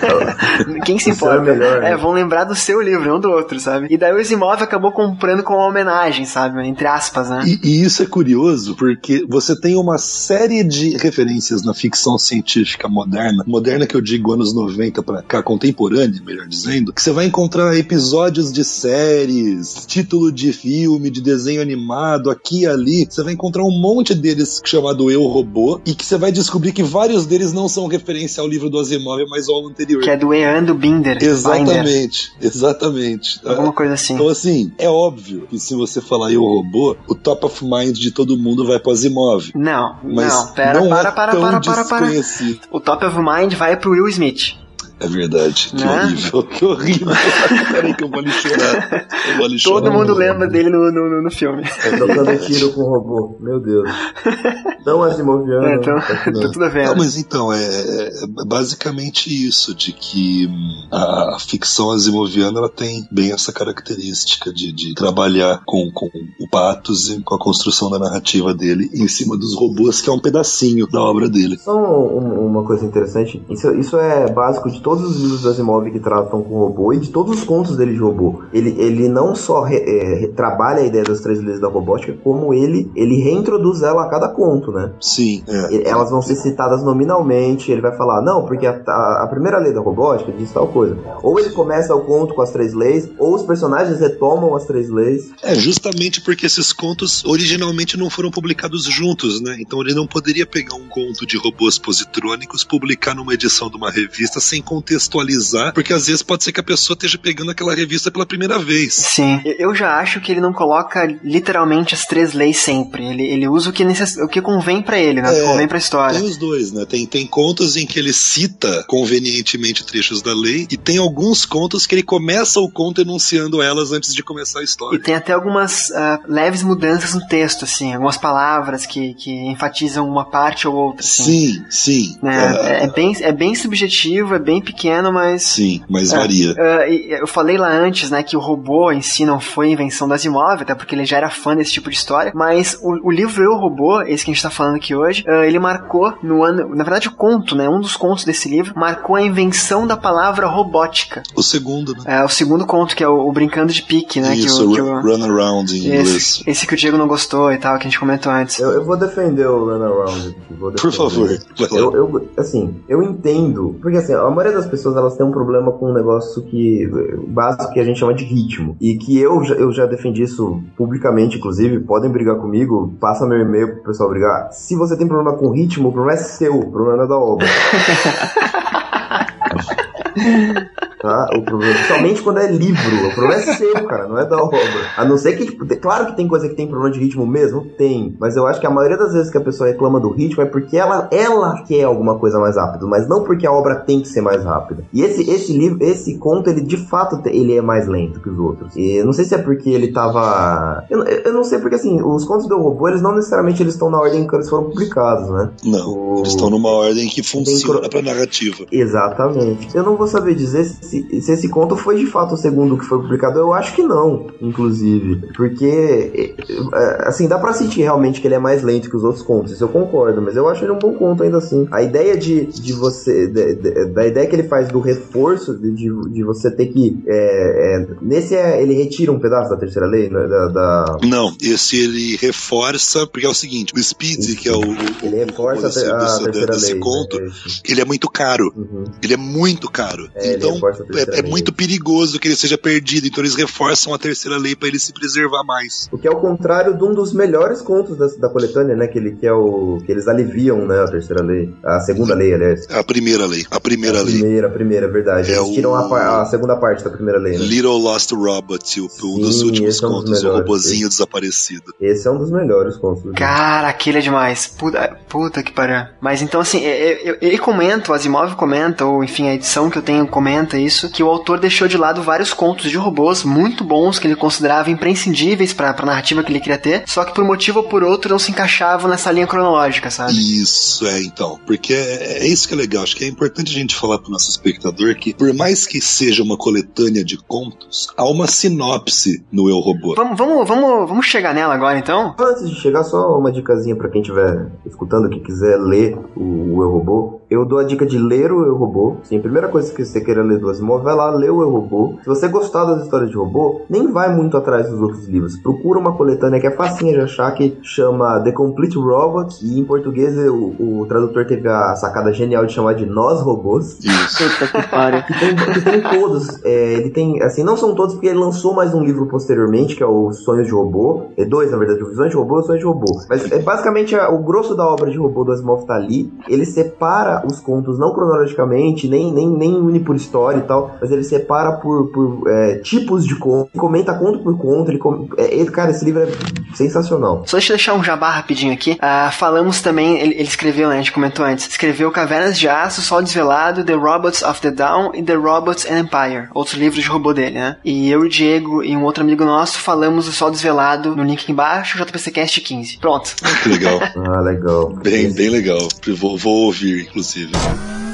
(laughs) quem se seu importa? é melhor, né? É, vão lembrar do seu livro, não do outro, sabe? E daí o Asimov acabou comprando com uma homenagem, sabe? Entre aspas, né? E, e isso é curioso porque você tem uma série de referências na ficção científica moderna, moderna que eu digo anos 90 pra cá, contemporânea, melhor dizendo, que você vai encontrar episódios de séries, título de filme, de desenho animado, aqui e ali. Você vai encontrar um monte deles chamado Eu Robô e que você vai descobrir que vários deles não são referência ao livro do Asimov, mas ao anterior. Que é do Eando Binder. Binder. Exatamente, exatamente. Alguma coisa assim. Então, assim, é óbvio que se você falar eu robô, o top of mind de todo mundo vai pro Asimov. Não, Mas não, pera, não para, é para, para, para, para. desconhecido. O top of mind vai pro Will Smith. É verdade. Que Né? horrível, que horrível. (laughs) Peraí que eu vou lhe chorar. Eu vou lhe Todo chorar. mundo lembra dele no, no, no- filme. Trocando tiro com o robô. Meu Deus. (laughs) Tão Asimoviano. É, então, tá não. (laughs) tá tudo a ver. Não, mas então, é, é basicamente isso, de que hum, a ficção asimoviana ela tem bem essa característica de, de trabalhar com, com o patos e com a construção da narrativa dele em cima dos robôs, que é um pedacinho da obra dele. Só um- uma coisa interessante, isso, isso é básico de todos os livros do Asimov que tratam com robô e de todos os contos dele de robô. Ele, ele não só re- é, trabalha a ideia das três leis da robótica, como ele, ele reintroduz ela a cada conto, né? Sim, é. Elas vão ser citadas nominalmente, ele vai falar, não, porque a, a- a primeira lei da robótica diz tal coisa. Ou ele começa o conto com as três leis, ou os personagens retomam as três leis. É justamente porque esses contos originalmente não foram publicados juntos, né? Então ele não poderia pegar um conto de robôs positrônicos, publicar numa edição de uma revista sem contextualizar, porque às vezes pode ser que a pessoa esteja pegando aquela revista pela primeira vez. Sim, eu- já acho que ele não coloca literalmente as três leis sempre. Ele, ele usa o que, necess... o que convém pra ele, né? O que É, convém pra história. Tem os dois, né? Tem, tem contos em que ele cita convenientemente trechos da lei, e tem alguns contos que ele começa o conto enunciando elas antes de começar a E história. tem até algumas ah, leves mudanças no texto, assim, algumas palavras que, que enfatizam uma parte ou outra, assim. Sim, sim. Né? Ah, É, é bem, é bem subjetivo, é bem pequeno, mas. Sim, mas É. varia. E eu falei lá antes, né, que o robô em si não foi invenção da Asimov, até porque ele já era fã desse tipo de história, mas o, o livro Eu, Robô, esse que a gente tá falando aqui hoje, ah, ele marcou no ano, na verdade o conto, né, um dos contos desse livro, marcou a invenção da palavra robótica. O segundo, né? É o segundo conto, que é o, o Brincando de Pique, né, Isso, que o... Que o run around em inglês. esse, esse que o Diego não gostou e tal, que a gente comentou antes. Eu, eu vou defender o Runaround aqui. Vou Por favor. Eu, eu, assim, eu entendo, porque assim, a maioria das pessoas elas têm um problema com um negócio que básico que a gente chama de ritmo e que eu, eu já defendi isso publicamente, inclusive, podem brigar comigo, passa meu e-mail pro pessoal brigar. Se você tem problema com ritmo, o problema é seu, o problema é da obra. (laughs) Tá? O problema, principalmente quando é livro, o problema é seu, cara, não é da obra. A não ser que, tipo, claro que tem coisa que tem problema de ritmo mesmo, tem. Mas eu acho que a maioria das vezes que a pessoa reclama do ritmo é porque ela, ela quer alguma coisa mais rápido, mas não porque a obra tem que ser mais rápida. E esse, esse livro, esse conto, ele de fato ele é mais lento que os outros. E eu não sei se é porque ele tava. Eu, eu não sei porque assim, os contos do robô, eles não necessariamente eles estão na ordem que eles foram publicados, né? Não, O- eles estão numa ordem que funciona cro- pra narrativa. Exatamente. Eu não vou saber dizer se se, se esse conto foi de fato o segundo que foi publicado, eu acho que não, inclusive. Porque, é, assim, dá pra sentir realmente que ele é mais lento que os outros contos, isso eu concordo, mas eu acho ele um bom conto ainda assim. A ideia de, de você, de, de, da ideia que ele faz do reforço, de, de você ter que. É, é, nesse é, ele retira um pedaço da terceira lei, né, da, da... Não, esse ele reforça, porque é o seguinte: o Speed, que é o. Ele reforça o, a, a terceira desse lei. conto, né? ele é muito caro. Uhum. Ele é muito caro. É, então reforça a terceira é, é muito perigoso que ele seja perdido. Então eles reforçam a terceira lei para ele se preservar mais. O que é o contrário de um dos melhores contos da, da coletânea, né? Que, ele, que é o. que eles aliviam, né? A terceira lei. A segunda lei, aliás. A primeira lei. A primeira a lei. primeira, a primeira, é verdade. É Eles o- tiram a, par- a segunda parte da primeira lei, né? Little Lost Robot, o- um dos últimos esse é um dos contos, o melhores, robozinho desaparecido. Esse é um dos melhores contos. do livro. Cara, aquele é demais. Puta, puta que pariu. Mas então, assim, é- é- ele comenta, o Asimov comenta, ou enfim, a edição que eu tenho comenta isso, que o autor deixou de lado vários contos de robôs muito bons que ele considerava imprescindíveis pra, pra narrativa que ele queria ter, só que por motivo ou por outro não se encaixavam nessa linha cronológica, sabe? Isso, é, então. Porque é, é isso que é legal. Acho que é importante a gente falar pro nosso espectador que, por mais que seja uma coletânea de contos, há uma sinopse no Eu Robô. Vamos, vamos, vamos, vamos chegar nela agora então? Antes de chegar, só uma dicasinha pra quem estiver escutando, que quiser ler o, o Eu Robô. Eu dou a dica de ler o Eu Robô. Sim, a primeira coisa que você queira ler do Asimov, vai lá ler o Eu Robô. Se você gostar das histórias de robô, nem vai muito atrás dos outros livros. Procura uma coletânea que é facinha de achar, que chama The Complete Robot. E em português o, o tradutor teve a sacada genial de chamar de Nós Robôs. Isso. Puta que pariu. que tem, que tem todos. É, ele tem, assim, não são todos, porque ele lançou mais um livro posteriormente, que é o Sonhos de Robô. É dois, na verdade, o Visões de Robô e o Sonhos de Robô. Mas é basicamente a- o grosso da obra de robô do Asimov tá ali. Ele separa os contos, não cronologicamente, nem, nem, nem une por história e tal, mas ele separa por, por é, tipos de conto. Ele comenta conto por conto. Ele, com- é, ele- cara, esse livro é sensacional. Só deixa eu deixar um jabá rapidinho aqui. Ah, falamos também, ele, ele escreveu, né? A gente comentou antes. Escreveu Cavernas de Aço, Sol Desvelado, The Robots of the Dawn e The Robots and Empire. Outros livros de robô dele, né? E eu e o Diego e um outro amigo nosso falamos do Sol Desvelado no link aqui embaixo, JPCcast 15. Pronto. Que legal. (laughs) Ah, legal. Bem, bem legal. Vou, vou ouvir, inclusive. possível.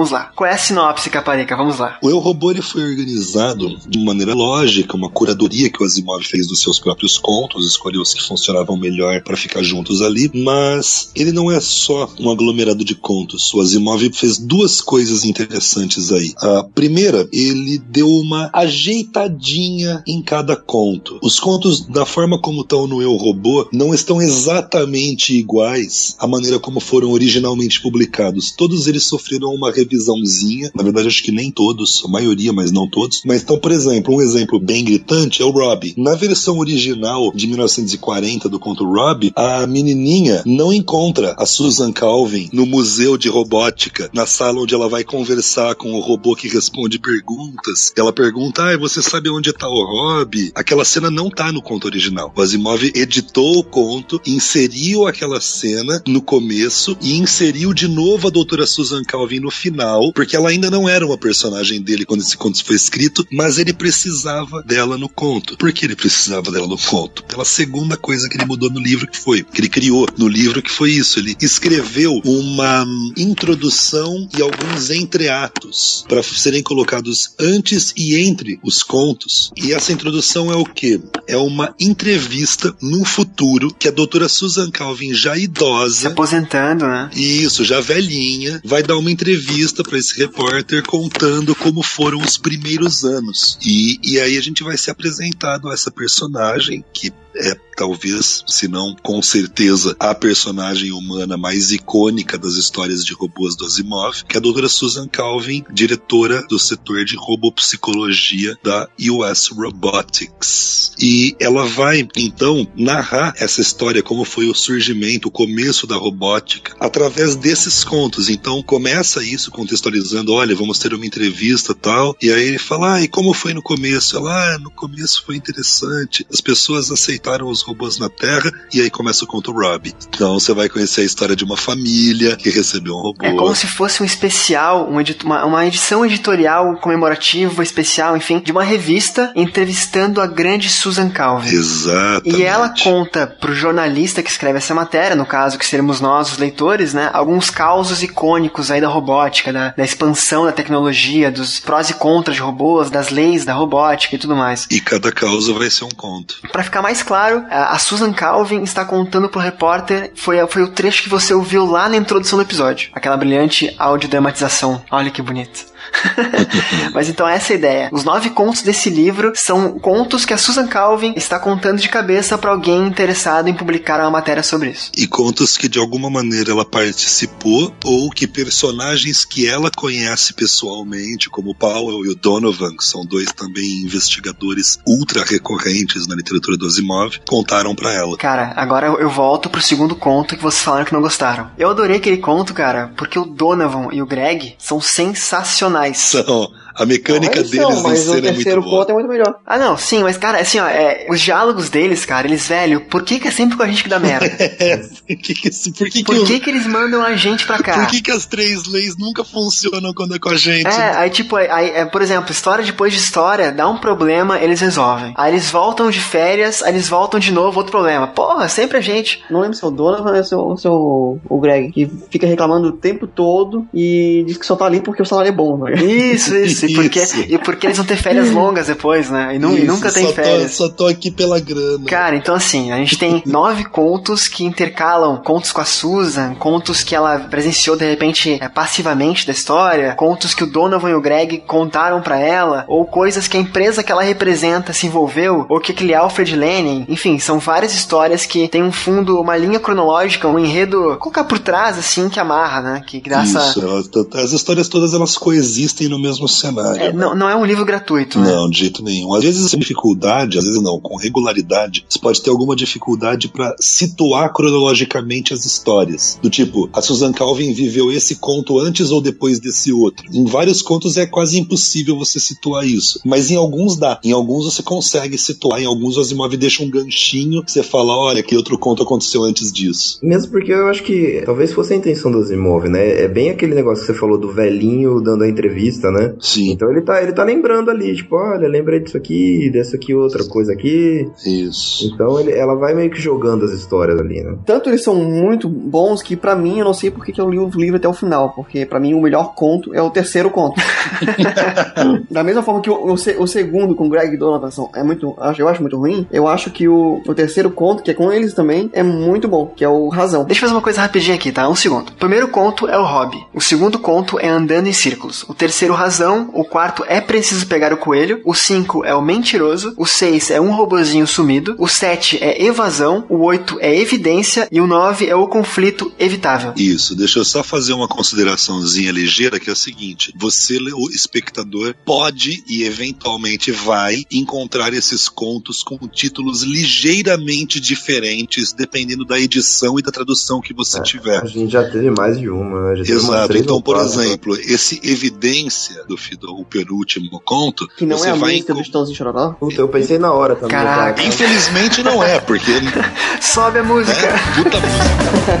Vamos lá. Qual é a sinopse, Caparica? Vamos lá. O Eu Robô ele foi organizado de maneira lógica, uma curadoria que o Asimov fez dos seus próprios contos, escolheu os que funcionavam melhor para ficar juntos ali, mas ele não é só um aglomerado de contos. O Asimov fez duas coisas interessantes aí. A primeira, ele deu uma ajeitadinha em cada conto. Os contos, da forma como estão no Eu Robô, não estão exatamente iguais à maneira como foram originalmente publicados. Todos eles sofreram uma revisãozinha. Na verdade, acho que nem todos, a maioria, mas não todos. Mas então, por exemplo, um exemplo bem gritante é o Robbie. Na versão original de 1940 do conto Robbie, a menininha não encontra a Susan Calvin no museu de robótica, na sala onde ela vai conversar com o robô que responde perguntas. Ela pergunta: "Ah, você sabe onde está o Robbie?" Aquela cena não tá no conto original. O Asimov editou o conto, inseriu aquela cena no começo e inseriu de novo a doutora Susan Calvin no final, porque ela ainda não era uma personagem dele quando esse conto foi escrito, mas ele precisava dela no conto. Por que ele precisava dela no conto? Pela segunda coisa que ele mudou no livro, que foi, que ele criou no livro, que foi isso. Ele escreveu uma hum, introdução e alguns entreatos para serem colocados antes e entre os contos. E essa introdução é o quê? É uma entrevista no futuro que a doutora Susan Calvin, já Se idosa, aposentando, né? isso, já velhinha, vai dar uma entrevista para esse repórter contando como foram os primeiros anos. E, e aí a gente vai ser apresentado a essa personagem que é talvez, se não com certeza, a personagem humana mais icônica das histórias de robôs do Asimov, que é a doutora Susan Calvin, diretora do setor de robopsicologia da US Robotics. E ela vai, então, narrar essa história, como foi o surgimento, o começo da robótica, através desses contos. Então, começa isso contextualizando, olha, vamos ter uma entrevista tal, e aí ele fala, ah, e como foi no começo? Ela, ah, no começo foi interessante, as pessoas aceitavam conquistaram os robôs na Terra, e aí começa o conto Rob. Então você vai conhecer a história de uma família que recebeu um robô. É como se fosse um especial, um uma, uma edição editorial comemorativa, especial, enfim, de uma revista entrevistando a grande Susan Calvin. Exatamente. E ela conta pro jornalista que escreve essa matéria, no caso que seremos nós, os leitores, né, alguns causos icônicos aí da robótica, da, da expansão da tecnologia, dos prós e contras de robôs, das leis da robótica e tudo mais. E cada causa vai ser um conto. Pra ficar mais claro, a Susan Calvin está contando pro repórter, foi, foi o trecho que você ouviu lá na introdução do episódio. Aquela brilhante audiodramatização. Olha que bonito. (laughs) Mas então essa é a ideia. Os nove contos desse livro são contos que a Susan Calvin está contando de cabeça para alguém interessado em publicar uma matéria sobre isso. E contos que de alguma maneira ela participou ou que personagens que ela conhece pessoalmente, como o Powell e o Donovan, que são dois também investigadores ultra recorrentes na literatura do Asimov, contaram pra ela. Cara, agora eu volto pro segundo conto que vocês falaram que não gostaram. Eu adorei aquele conto, cara, porque o Donovan e o Greg são sensacionais. São, a mecânica Mas deles não, em mas o é muito terceiro boa. conto é muito melhor. Ah, não, sim, mas, cara, assim, ó, é, os diálogos deles, cara, eles, velho, por que que é sempre com a gente que dá merda? (laughs) É, por que, que, esse- por que, que, Por que que eles mandam a gente pra cá? por que que as três leis nunca funcionam quando é com a gente? É, aí tipo, aí, é, por exemplo, história depois de história, dá um problema, eles resolvem. Aí eles voltam de férias, aí eles voltam de novo, outro problema. Porra, sempre a gente. Não lembro se é o Donovan ou se é o, se é o, o Greg, que fica reclamando o tempo todo e diz que só tá ali porque o salário é bom, né? Isso, isso. (laughs) E porque, Isso. e porque eles vão ter férias longas depois, né? E, nu- e Isso, nunca tem férias. Tô, só tô aqui pela grana. Cara, então assim, a gente tem (laughs) nove contos que intercalam contos com a Susan, contos que ela presenciou de repente é, passivamente da história, contos que o Donovan e o Greg contaram pra ela, ou coisas que a empresa que ela representa se envolveu, ou que aquele Alfred Lenin, enfim, são várias histórias que tem um fundo, uma linha cronológica, um enredo, colocar por trás assim que amarra, né? Que essa Isso, as histórias todas elas coexistem no mesmo cenário. É, não, não é um livro gratuito, né? Não, de jeito nenhum. Às vezes com dificuldade, às vezes não, com regularidade, você pode ter alguma dificuldade pra situar cronologicamente as histórias. Do tipo, a Susan Calvin viveu esse conto antes ou depois desse outro. Em vários contos é quase impossível você situar isso. Mas em alguns dá. Em alguns você consegue situar. Em alguns o Asimov deixa um ganchinho que você fala, olha, que outro conto aconteceu antes disso. Mesmo porque eu acho que talvez fosse a intenção do Asimov, né? É bem aquele negócio que você falou do velhinho dando a entrevista, né? Sim, Então ele tá, ele tá lembrando ali, tipo, olha, lembrei disso aqui, dessa aqui outra coisa aqui. isso. Então ele- ela vai meio que jogando as histórias ali, né? Tanto eles são muito bons que pra mim eu não sei porque que eu li o livro até o final, porque pra mim o melhor conto é o terceiro conto. (laughs) (laughs) da mesma forma que o, o, o segundo com Greg Donovan é muito, acho- eu acho muito ruim, eu acho que o, o terceiro conto, que é com eles também, é muito bom, que é o Razão. Deixa eu fazer uma coisa rapidinho aqui, tá? Um segundo. O primeiro conto é o hobby. O segundo conto é andando em círculos. O terceiro, razão. O quarto é preciso pegar o coelho. O cinco é o mentiroso. O seis é um robozinho sumido. O sete é evasão. O oito é evidência. E o nove é o conflito evitável. Isso, deixa eu só fazer uma consideraçãozinha ligeira, que é o seguinte: você, o espectador, pode e eventualmente vai encontrar esses contos com títulos ligeiramente diferentes, dependendo da edição e da tradução que você tiver. A gente já teve mais de uma, né? Já teve umas Exato. Então, por quatro. exemplo, esse Evidência do Fido, o penúltimo conto, Que não você é a vai música encon- do Estãozinho Chororó. Puta, eu pensei na hora também. Caraca. cara. Infelizmente não é, porque (laughs) Sobe a música. é puta música.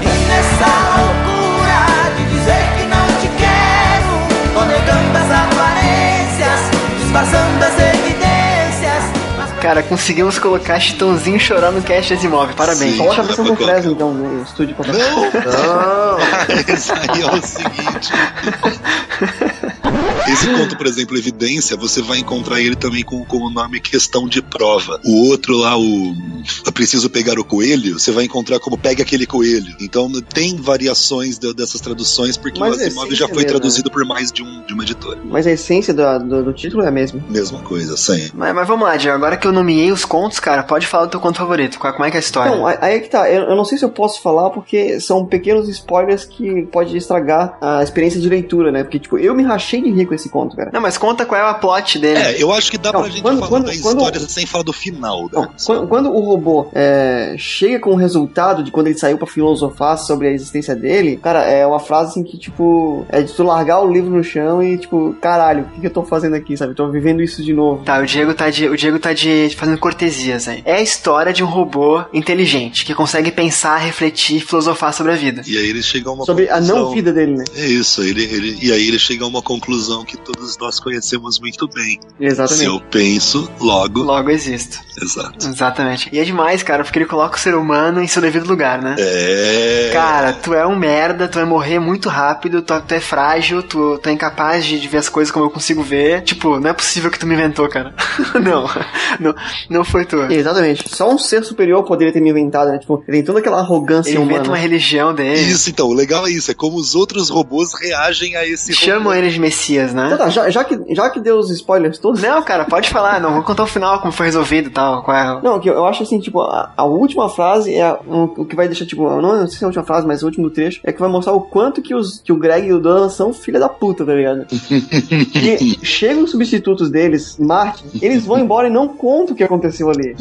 (laughs) Nessa loucura de dizer que não te quero Tô negando as aparências Disfarçando as Cara, conseguimos colocar Chitãozinho chorando no cast Asimov. Parabéns. Sim. Coloca a versão colocar. Fresno, então, no estúdio. Não! (laughs) Não! Isso aí é o seguinte. Esse conto, por exemplo, Evidência, você vai encontrar ele também com, com o nome Questão de Prova. O outro lá, o Eu Preciso Pegar o Coelho, você vai encontrar como Pegue Aquele Coelho. Então tem variações de- dessas traduções, porque Mas o é Asimov já foi mesmo, traduzido por mais de, um, de uma editora. Mas a essência do, do, do título é a mesma. Mesma coisa, sem. Mas, mas vamos lá, Diego. Agora que eu nomeei os contos, cara, pode falar do teu conto favorito. Qual- Como é que é a história? Então, aí aí é que tá. Eu, eu não sei se eu posso falar porque são pequenos spoilers que pode estragar a experiência de leitura, né? Porque, tipo, eu me rachei de rir com esse conto, cara. Não, mas conta qual é a plot dele. É, eu acho que dá Não, pra gente quando- falar quando- da quando- história sem falar do final, né? Não, quando, quando o robô é, chega com o resultado de quando ele saiu pra filosofar sobre a existência dele, cara, é uma frase assim que, tipo, é de tu largar o livro no chão e, tipo, caralho, o que, que eu tô fazendo aqui, sabe? Tô vivendo isso de novo. Tá, o Diego tá de, o Diego tá de fazendo cortesias aí. É a história de um robô inteligente que consegue pensar, refletir, filosofar sobre a vida. E aí ele chega a uma Sobre a conclusão. não vida dele, né? É isso, ele, ele, e aí ele chega a uma conclusão que todos nós conhecemos muito bem. Se Exatamente. eu penso, logo. Logo existo. Exato. Exatamente. E é demais, cara, porque ele coloca o ser humano em seu devido lugar, né? É. Cara, tu é um merda, tu vai morrer muito rápido, tu, tu é frágil, tu, tu é incapaz de, de ver as coisas como eu consigo ver. Tipo, não é possível que tu me inventou, cara. (laughs) não, não, não foi tu. Exatamente. Só um ser superior poderia ter me inventado, né? Tipo, ele tem toda aquela arrogância Ele inventa humana. uma religião dele. Isso, então, o legal é isso, é como os outros robôs reagem a esse Chamam robô. ele de Messias, né? Então tá, já, já, que, já que deu os spoilers todos. Não, cara, pode falar, não. Vou contar o final, como foi resolvido e tal. Qual é... Não, que eu, acho assim, tipo, a, a última frase é um- o que vai deixar, tipo, não, não sei se é a última frase, mas o último trecho é que vai mostrar o quanto que, os, que o Greg e o Donovan são filha da puta, tá ligado? Porque (laughs) chegam os substitutos deles, Martin, eles vão embora e não contam o que aconteceu ali.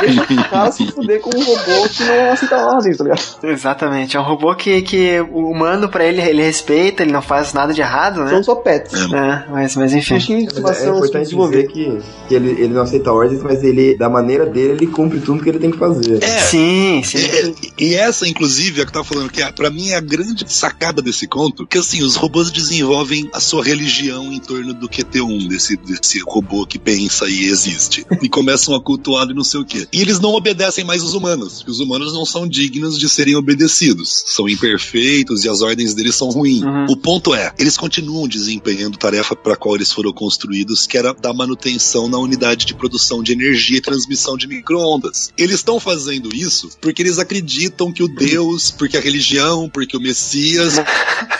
Deixa (laughs) o cara se fuder com um robô que não aceita ordens, tá ligado? Exatamente. É um robô que, que o humano, pra ele, ele respeita, ele não faz nada de errado, né? São só pets. É, mas, mas enfim. Mas é importante desenvolver. dizer que, que ele, ele não aceita ordens, mas ele, da maneira dele, ele cumpre tudo que ele tem que fazer. É, Sim, sim. É, e essa, inclusive, é a que eu tava falando, que é, pra mim é a grande sacada desse conto, que assim, os robôs desenvolvem a sua religião em torno do QT1, desse, desse robô que pensa e existe. E começam a cultuá-lo e não sei o quê. E eles não obedecem mais os humanos, porque os humanos não são dignos de serem obedecidos. São imperfeitos e as ordens deles são ruins. Uhum. O ponto é, eles continuam desempenhando tarefa para qual eles foram construídos, que era da manutenção na unidade de produção de energia e transmissão de micro-ondas. Eles estão fazendo isso porque eles acreditam que o Deus, porque a religião, porque o Messias,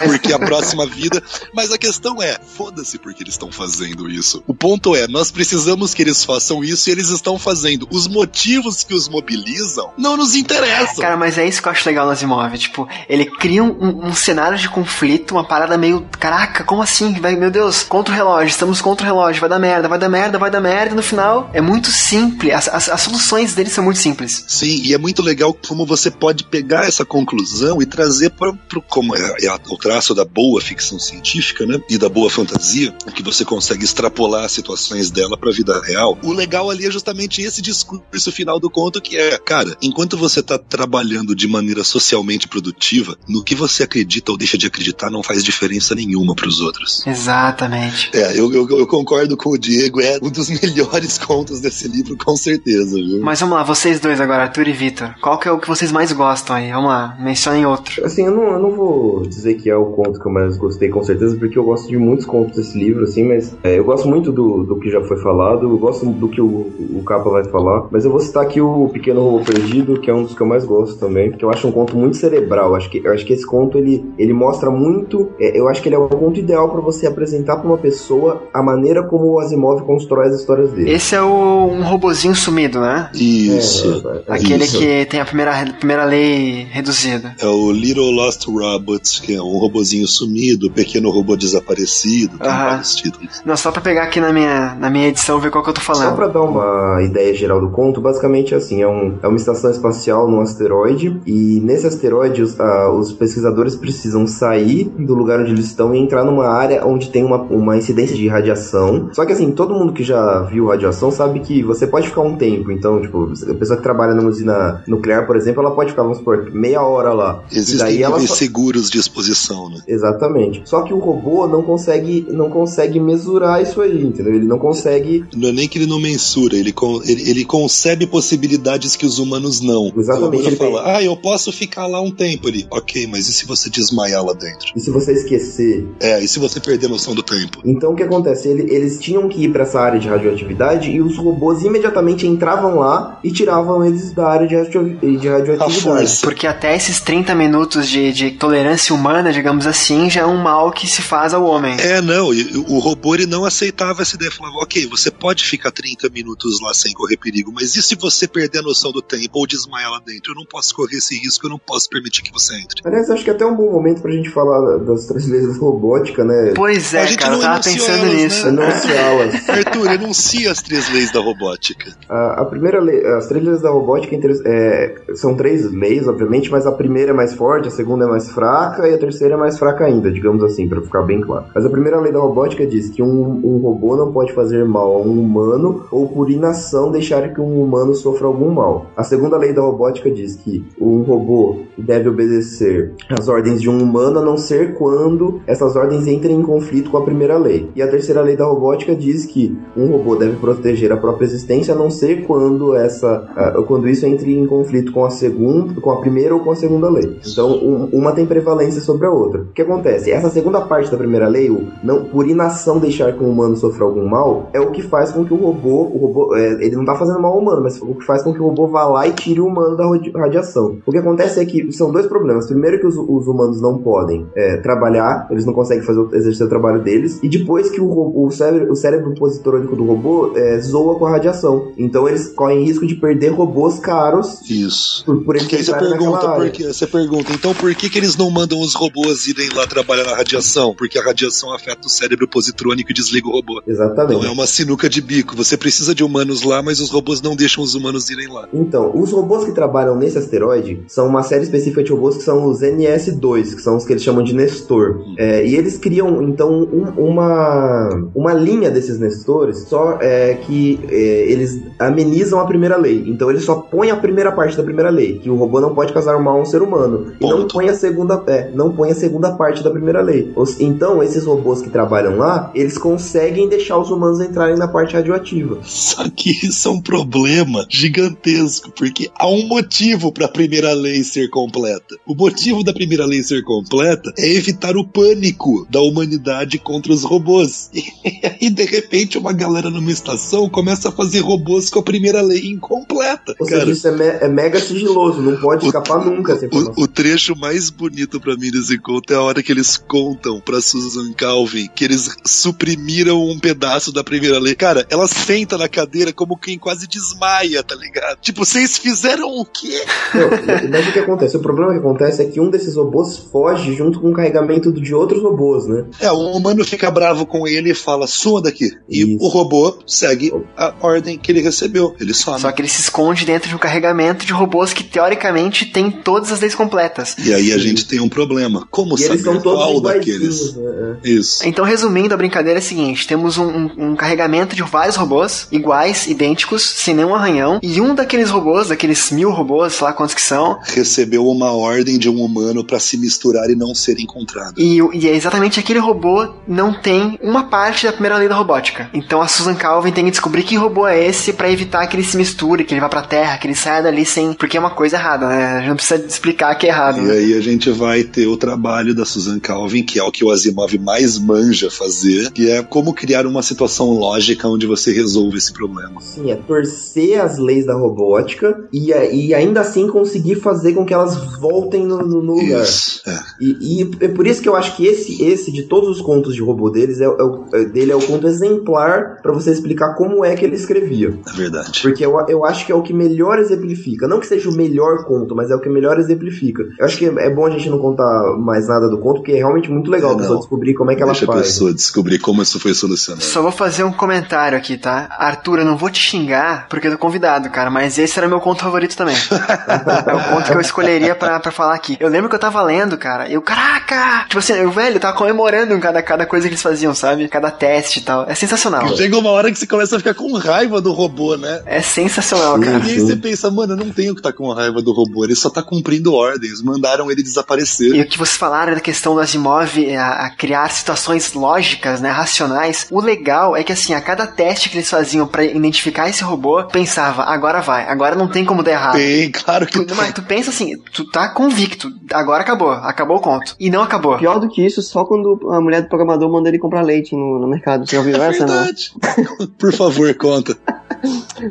porque a próxima vida. Mas a questão é, foda-se porque eles estão fazendo isso. O ponto é, nós precisamos que eles façam isso e eles estão fazendo. Os motivos que os mobilizam não nos interessam. Cara, mas é isso que eu acho legal no Asimov. Tipo, ele cria um, um cenário de conflito, uma parada meio. Caraca, como assim? Vai, meu Deus, contra o relógio, estamos contra o relógio, vai dar merda, vai dar merda, vai dar merda. No final é muito simples. As, as, as soluções dele são muito simples. Sim, e é muito legal como você pode pegar essa conclusão e trazer para como é, é o traço da boa ficção científica, né? E da boa fantasia, que você consegue extrapolar as situações dela para a vida real. O legal ali é justamente esse discurso final do conto que é, cara, enquanto você tá trabalhando de maneira socialmente produtiva, no que você acredita ou deixa de acreditar não faz diferença nenhuma para os outros. Exatamente. É, eu, eu, eu concordo com o Diego, é um dos (laughs) melhores contos desse livro, com certeza, viu? Mas vamos lá, vocês dois agora, Arthur e Vitor. Qual que é o que vocês mais gostam aí? Vamos lá, mencionem outro. Assim, eu não, eu não vou dizer que é o conto que eu mais gostei, com certeza, porque eu gosto de muitos contos desse livro, assim, mas é, eu gosto muito do, do que já foi falado, eu gosto do que o, o Capa vai falar, mas eu vou citar aqui o Pequeno Robô Perdido, que é um dos que eu mais gosto também, porque eu acho um conto muito cerebral. Eu acho que, eu acho que esse conto ele, ele mostra muito. é, eu acho que ele é o conto ideal para você apresentar para uma pessoa a maneira como o Asimov constrói as histórias dele. Esse é o um robozinho sumido, né? Isso. É, Aquele Isso. que tem a primeira, primeira lei reduzida. É o Little Lost Robots, que é um robozinho sumido, pequeno robô desaparecido, tem Aham. vários títulos. Não, só pra pegar aqui na minha, na minha edição ver qual que eu tô Só falando. pra dar uma ideia geral do conto, basicamente é assim, é, um, é uma estação espacial num asteroide, e nesse asteroide os, ah, os pesquisadores precisam sair do lugar onde eles estão e entrar numa área onde tem uma, uma incidência de radiação. Só que assim, todo mundo que já viu radiação sabe que você pode ficar um tempo, então, tipo, a pessoa que trabalha numa usina nuclear, por exemplo, ela pode ficar, vamos supor, meia hora lá. Existem níveis só- seguros de exposição, né? Exatamente. Só que o robô não consegue, não consegue mesurar isso aí, entendeu? Ele não consegue Não é nem que ele não mensura, ele, con- ele, ele concebe possibilidades que os humanos não. Exatamente, Ele ele tem- fala, ah, eu posso ficar lá um tempo ali. Ok, mas e se você desmaiar lá dentro? E se você esquecer? É, e se você perder a noção do tempo? Então o que acontece? Ele- eles tinham que ir para essa área de radioatividade e os robôs imediatamente entravam lá e tiravam eles da área de, radio- de radioatividade. Porque até esses 30 minutos de, de tolerância humana, digamos assim, já é um mal que se faz ao homem. É, não, o robô ele não aceitava essa ideia. Falava, ok, você pode ficar 30 minutos lá sem correr perigo, mas e se você perder a noção do tempo ou desmaiar lá dentro? Eu não posso correr esse risco, eu não posso permitir que você entre. Aliás, acho que é até um bom momento pra gente falar das três leis da robótica, né? Pois Pois é, A gente cara, eu não tava enunciou pensando elas, nisso. né? Enunciá-las. (laughs) Arthur, enuncia as três leis da robótica. A, a primeira lei, as três leis da robótica inter- é, são três leis, obviamente, mas a primeira é mais forte, a segunda é mais fraca e a terceira é mais fraca ainda, digamos assim, pra ficar bem claro. Mas a primeira lei da robótica diz que um, um robô não pode fazer mal a um humano ou por inação deixar que um humano sofra algum mal. A segunda lei da robótica diz que um robô deve obedecer às ordens de um humano a não ser quando essas ordens entrem em conflito com a primeira lei. E a terceira lei da robótica diz que um robô deve proteger a própria existência a não ser quando essa ah, quando isso entre em conflito com a segunda, com a primeira ou com a segunda lei. Então, um- uma tem prevalência sobre a outra. O que acontece? Essa segunda parte da primeira lei, o não por inação deixar que um humano sofra algum mal, é o que faz com que o robô, o robô, é, ele não tá fazendo mal ao humano, mas o que faz com que o robô vá lá e tire o humano da radi- radiação. O que acontece é que são dois problemas. Primeiro que os, os humanos não podem é, trabalhar, eles não conseguem fazer o- o trabalho deles, e depois que o, o cérebro, o cérebro positrônico do robô é, zoa com a radiação. Então eles correm risco de perder robôs caros Isso. por, por eles Porque aí você pergunta, área. por que, você pergunta, então por que, que eles não mandam os robôs irem lá trabalhar na radiação? Porque a radiação afeta o cérebro positrônico e desliga o robô. Exatamente. Então é uma sinuca de bico. Você precisa de humanos lá, mas os robôs não deixam os humanos irem lá. Então, os robôs que trabalham nesse asteroide são uma série específica de robôs que são os NS2, que são os que eles chamam de Nestor. É, e eles criam, então, um- uma, uma linha desses Nestores, só é, que é, eles amenizam a primeira lei. Então, eles só põem a primeira parte da primeira lei, que o robô não pode causar mal a um ser humano. E não Ponto. põe a segunda, é, não põe a segunda parte da primeira lei. Então, esses robôs que trabalham lá, eles conseguem deixar os humanos entrarem na parte radioativa. Só que isso é um problema gigantesco, porque há um motivo para a primeira lei ser completa. O motivo da primeira lei ser completa é evitar o pânico da humanidade contra os robôs. (laughs) E aí, de repente, uma galera numa estação começa a fazer robôs com a primeira lei incompleta. Ou Cara, seja, isso é, me- é mega sigiloso, não pode O- escapar nunca. O, o trecho mais bonito pra mim desse conto é a hora que eles contam pra Susan Calvin que eles suprimiram um pedaço da primeira lei. Cara, ela senta na cadeira como quem quase desmaia, tá ligado? Tipo, vocês fizeram o quê? Não, mas o que acontece? O problema que acontece é que um desses robôs foge junto com o carregamento de outros robôs, né? É, o humano fica bravo com ele e fala, suma daqui. E Isso. o robô segue a ordem que ele recebeu. Ele some. Só que ele se esconde dentro de um carregamento de robôs que teoricamente tem todas as leis completas. E aí a gente tem um problema. Como E eles saber são todos qual daqueles? né? Isso. Então, resumindo, a brincadeira é a seguinte: temos um, um- um carregamento de vários robôs, iguais, idênticos, sem nenhum arranhão, e um daqueles robôs, daqueles mil robôs, sei lá quantos que são, Recebeu uma ordem de um humano pra se misturar e não ser encontrado. e, e é exatamente aquele robô não tem uma parte da primeira lei da robótica. Então a Susan Calvin tem que descobrir que robô é esse pra evitar que ele se misture, que ele vá pra terra, que ele saia dali sem. Porque é uma coisa errada, né? A gente não precisa explicar que é errado. E né? aí a gente vai ter o trabalho da Susan Calvin, que é o que o Asimov mais manja fazer, que é como criar uma situação lógica onde você resolve esse problema. Sim, é torcer as leis da robótica e, e ainda assim conseguir fazer com que elas voltem no, no- no lugar. Isso, é. E, e é por isso que eu acho que esse, esse de todos os contos de robô deles, é, é o- é- dele é o conto exemplar pra você explicar como é que ele escrevia. É verdade. Porque eu, eu acho que é o que melhor exemplifica. Não que seja o melhor conto, mas é o que melhor exemplifica. Eu acho que é bom a gente não contar mais nada do conto, porque é realmente muito legal É, a pessoa descobrir como é que ela Deixa a faz. pessoa descobrir como isso foi solucionado. Só vou fazer um comentário aqui, tá? Arthur, eu não vou te xingar porque eu tô convidado, cara, mas esse era meu conto favorito também. (laughs) é o conto que eu escolheria pra, pra falar aqui. Eu lembro que eu tava lendo, cara, eu, caraca! Tipo assim, eu, velho, eu tava comemorando cada, cada coisa que eles faziam, sabe? Cada teste e tal. É sensacional. Chega uma hora que você começa a ficar com raiva do robô, né? É sensacional, cara. E aí você pensa, mano, eu não tenho que estar com raiva do robô, ele só tá cumprindo ordens, mandaram ele desaparecer. E o que vocês falaram da questão do Asimov a, a criar situações lógicas, né, racionais. O legal é que assim, a cada teste que eles faziam pra identificar esse robô, pensava, agora vai, agora não tem como dar errado. Tem, claro que Tu, tem. mas tu pensa assim, tu tá convicto, agora acabou, acabou o conto. E não acabou. Pior do que isso, só quando a mulher do programador manda ele comprar leite no, no mercado. Você já ouviu É essa, não? verdade. (laughs) Por favor, conta. (laughs)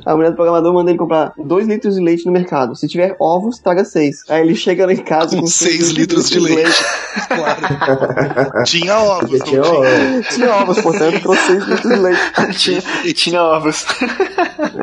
A mulher do programador manda ele comprar 2 litros de leite no mercado. Se tiver ovos, traga 6. Aí ele chega lá em casa Com com 6 litros de leite. (laughs) Claro. Tinha ovos, não tinha, tinha? ó, Tinha ovos, portanto, trouxe 6 litros de leite. tinha, tinha ovos.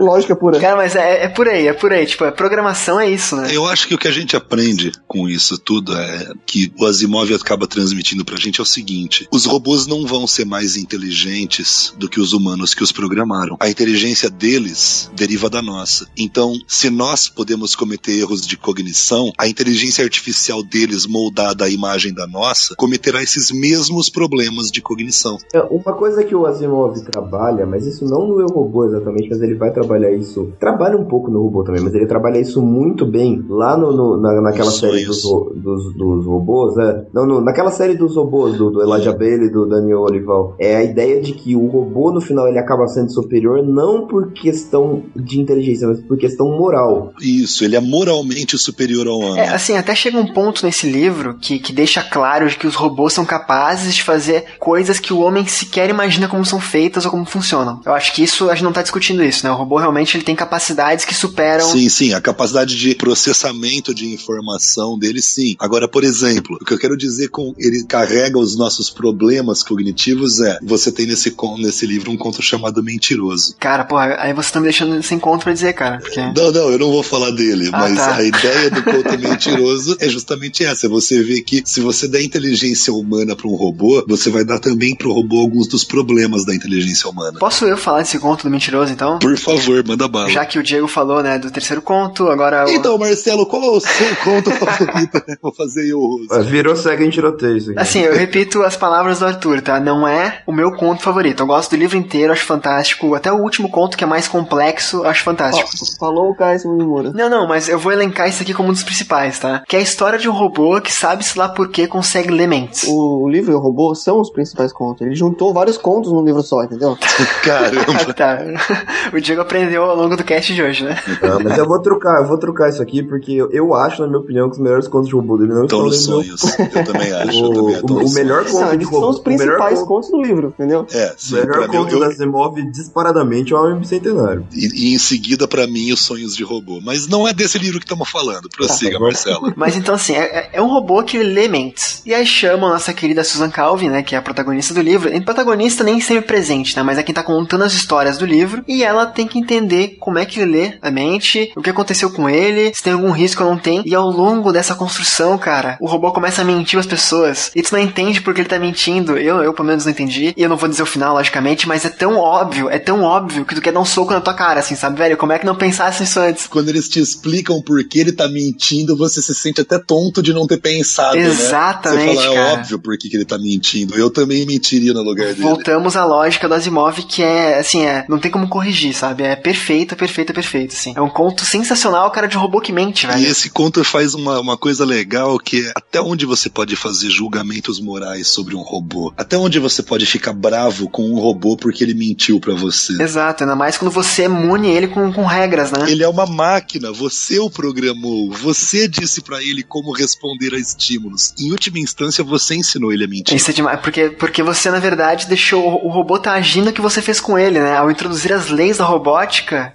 Lógica pura. Cara, mas é, é por aí, é por aí. Tipo, a programação é isso, né? Eu acho que o que a gente aprende com isso tudo é que o Asimov acaba transmitindo pra gente é o seguinte: os robôs não vão ser mais inteligentes do que os humanos que os programaram. A inteligência deles deriva da nossa. Então, se nós podemos cometer erros de cognição, a inteligência artificial deles, moldada à imagem da nossa, cometerá esses mesmos problemas de cognição. É, Uma coisa que o Asimov trabalha, mas isso não no Eu Robô exatamente, mas ele vai trabalhar isso. Trabalha um pouco no robô também, mas ele trabalha isso muito bem lá no, no- na, naquela série dos, dos, dos robôs. É. Não, no- naquela série dos robôs, do, do Elijah Bailey e do Daniel Olival. É a ideia de que o robô no final ele acaba sendo superior não por questão de inteligência, mas por questão moral. Isso, ele é moralmente superior ao homem. É, assim, até chega um ponto nesse livro que, que deixa claro de que os robôs são capazes de fazer coisas que o homem sequer imagina como são feitas ou como funcionam. Eu acho que isso, a gente não tá discutindo isso, né? O robô realmente ele tem capacidades que superam. Sim, sim, a capacidade de processamento de informação dele, sim. Agora, por exemplo, o que eu quero dizer com ele carrega os nossos problemas cognitivos é: você tem nesse, nesse livro um conto chamado Mentiroso. Cara, porra, aí você tá me deixando sem conta pra dizer, cara. Porque... Não, não, eu não vou falar dele, Ah, mas tá. a ideia do conto (laughs) mentiroso é justamente essa: você vê que se você der inteligência humana para um robô, você vai dar também pro robô alguns dos problemas da inteligência humana. Posso eu falar desse conto do mentiroso, então? Por favor, manda bala. Já que o Diego falou, né, do terceiro conto, agora. o- Então, Marcelo, qual é o seu conto favorito? Vou fazer eu, virou cega em tiroteio isso aqui. Assim, eu repito as palavras do Arthur, tá? Não é o meu conto favorito. Eu gosto do livro inteiro, acho fantástico. Até o último conto, que é mais complexo, acho fantástico. Falou o Caio Simura. Não, não, mas eu vou elencar isso aqui como um dos principais, tá? Que é a história de um robô que sabe-se lá por que consegue ler mentes. O, o livro e o robô são os principais contos. Ele juntou vários contos num livro só, entendeu? (laughs) Caramba. (laughs) tá. (laughs) O Diego aprendeu ao longo do cast de hoje, né? Ah, mas eu vou trocar, eu vou trocar isso aqui, porque eu, eu acho, na minha opinião, que os melhores contos de robô dele não Estão nos sonhos. Eu também acho. eu (laughs) O, também tô o- o melhor conto Não, de robô. são os o melhor principais conto- contos do livro, entendeu? É, O sim, melhor pra mim, conto eu- da Asimov, disparadamente, é o Homem Bicentenário. e, e em seguida, pra mim, os sonhos de robô. Mas não é desse livro que estamos falando. Prossiga, Tá bom. Marcelo. (laughs) Mas então, assim, é, é um robô que lê mentes. E aí chamam a nossa querida Susan Calvin, né, que é a protagonista do livro. E protagonista nem sempre presente, né, mas é quem tá contando as histórias do livro. E ela tem que entender como é que ele lê a mente, o que aconteceu com ele, se tem algum risco ou não tem. E ao longo dessa construção, cara, o robô começa a mentir as pessoas. E tu não entende porque ele tá mentindo. Eu, eu pelo menos não entendi. E eu não vou dizer o final, logicamente, mas é tão óbvio, é tão óbvio que tu quer dar um soco na tua cara, assim, sabe, velho? Como é que não pensasse nisso antes? Quando eles te explicam por que ele tá mentindo, você se sente até tonto de não ter pensado, né? Exatamente, Você fala, é óbvio por que, que ele tá mentindo. Eu também mentiria no lugar dele. Voltamos à lógica do Asimov, que é, assim, é, não tem como corrigir, sabe? É perfeita, perfeita, perfeita, assim. É um conto sensacional, cara, de robô que mente, E velho. esse conto faz uma, uma coisa legal que é até onde você pode fazer julgamentos morais sobre um robô. Até onde você pode ficar bravo com um robô porque ele mentiu pra você. Exato, ainda mais quando você mune ele com, com regras, né? Ele é uma máquina, você o programou, você disse pra ele como responder a estímulos. Em última instância, você ensinou ele a mentir. Isso é demais, porque, porque você, na verdade, deixou o, o robô tá agindo o que você fez com ele, né? Ao introduzir as leis da robótica,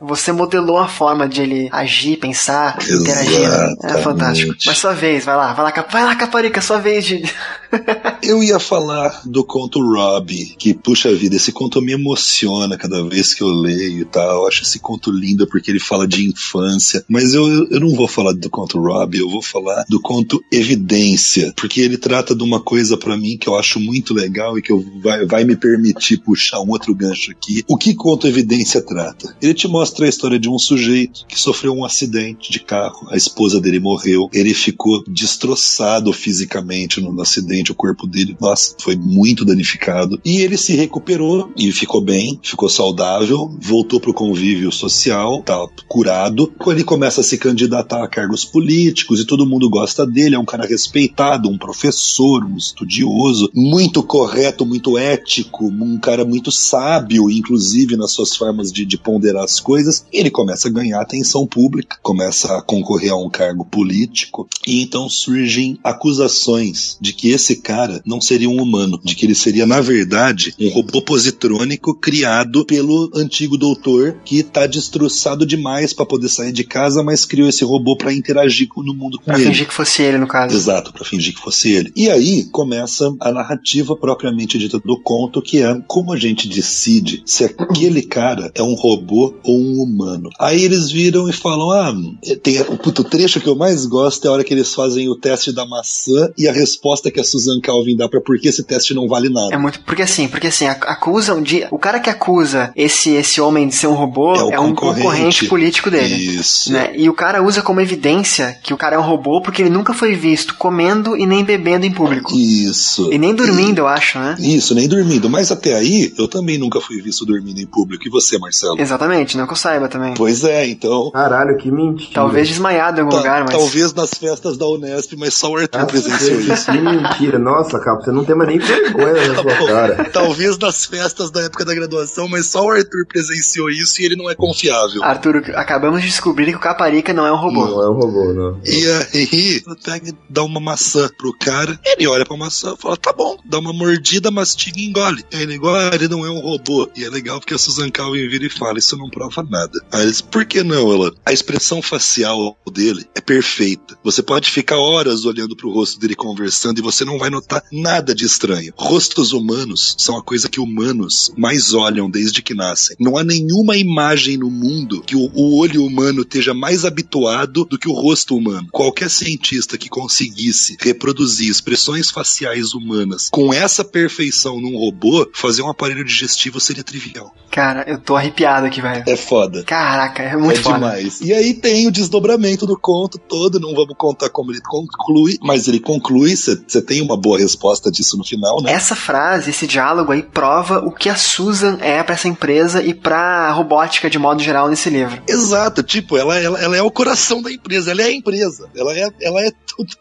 você modelou a forma de ele agir, pensar, interagir. né? É Exatamente. fantástico. Mas sua vez, vai lá, vai lá, Cap- vai lá, Caparica, sua vez de. (laughs) Eu ia falar do conto Robbie, que, puxa vida, esse conto me emociona cada vez que eu leio e tal. Eu acho esse conto lindo porque ele fala de infância. Mas eu, eu não vou falar do conto Robbie, eu vou falar do conto Evidência, porque ele trata de uma coisa pra mim que eu acho muito legal e que eu, vai, vai me permitir puxar um outro gancho aqui. O que conto Evidência trata? Ele te mostra a história de um sujeito que sofreu um acidente de carro, a esposa dele morreu, ele ficou destroçado fisicamente no, no acidente, o corpo dele, nossa, foi muito danificado. E ele se recuperou e ficou bem, ficou saudável, voltou pro convívio social, tá curado. Ele começa a se candidatar a cargos políticos e todo mundo gosta dele, é um cara respeitado, um professor, um estudioso, muito correto, muito ético, um cara muito sábio, inclusive nas suas formas de, de ponderar as coisas. Ele começa a ganhar atenção pública, começa a concorrer a um cargo político, e então surgem acusações de que esse cara não seria um humano, de que ele seria, na verdade, um robô positrônico criado pelo antigo doutor que tá destroçado demais para poder sair de casa, mas criou esse robô para interagir com- no mundo com Pra ele. fingir que fosse ele, no caso. Exato, para fingir que fosse ele. E aí começa a narrativa propriamente dita do conto, que é como a gente decide se aquele cara é um robô robô ou um humano. Aí eles viram e falam: Ah, tem o puto trecho que eu mais gosto é a hora que eles fazem o teste da maçã e a resposta que a Susan Calvin dá pra por que esse teste não vale nada. É muito. Porque assim, porque assim, ac- acusam de. O cara que acusa esse, esse homem de ser um robô É é, um concorrente. concorrente político dele. Isso. Né? E o cara usa como evidência que o cara é um robô porque ele nunca foi visto comendo e nem bebendo em público. Isso. E nem dormindo, eu acho, né? Isso, nem dormindo. Mas até aí, eu também nunca fui visto dormindo em público. E você, Marcelo? Exatamente, não que eu saiba também. Pois é, então. Caralho, que mentira. Talvez desmaiado em algum ta- lugar, mas. Talvez nas festas da Unesp, mas só o Arthur Ah, presenciou isso. Que mentira. Nossa, cara, você não tem mais nem vergonha na sua cara. Talvez nas festas da época da graduação, mas só o Arthur presenciou isso e ele não é confiável. Arthur, acabamos de descobrir que o Caparica não é um robô. Não é um robô, não. E aí, pega e dá uma maçã pro cara. Ele olha pra maçã e fala: tá bom, dá uma mordida, mastiga e engole. Aí ele engole, ah, ele não é um robô. E é legal porque a Susan Calvin vira e fala: isso não prova nada. Aí eles, por que não, ela? A expressão facial dele é perfeita. Você pode ficar horas olhando pro rosto dele conversando e você não vai notar nada de estranho. Rostos humanos são a coisa que humanos mais olham desde que nascem. Não há nenhuma imagem no mundo que o, o olho humano esteja mais habituado do que o rosto humano. Qualquer cientista que conseguisse reproduzir expressões faciais humanas com essa perfeição num robô, fazer um aparelho digestivo seria trivial. Cara, eu tô arrepiado aqui, velho. É foda. Caraca, é muito é foda. demais. E aí tem o desdobramento do conto todo, não vamos contar como ele conclui, mas ele conclui, você tem uma boa resposta disso no final, né? Essa frase, esse diálogo aí prova o que a Susan é pra essa empresa e pra robótica de modo geral nesse livro. Exato, tipo, ela, ela, ela é o coração da empresa, ela é a empresa, ela é, ela é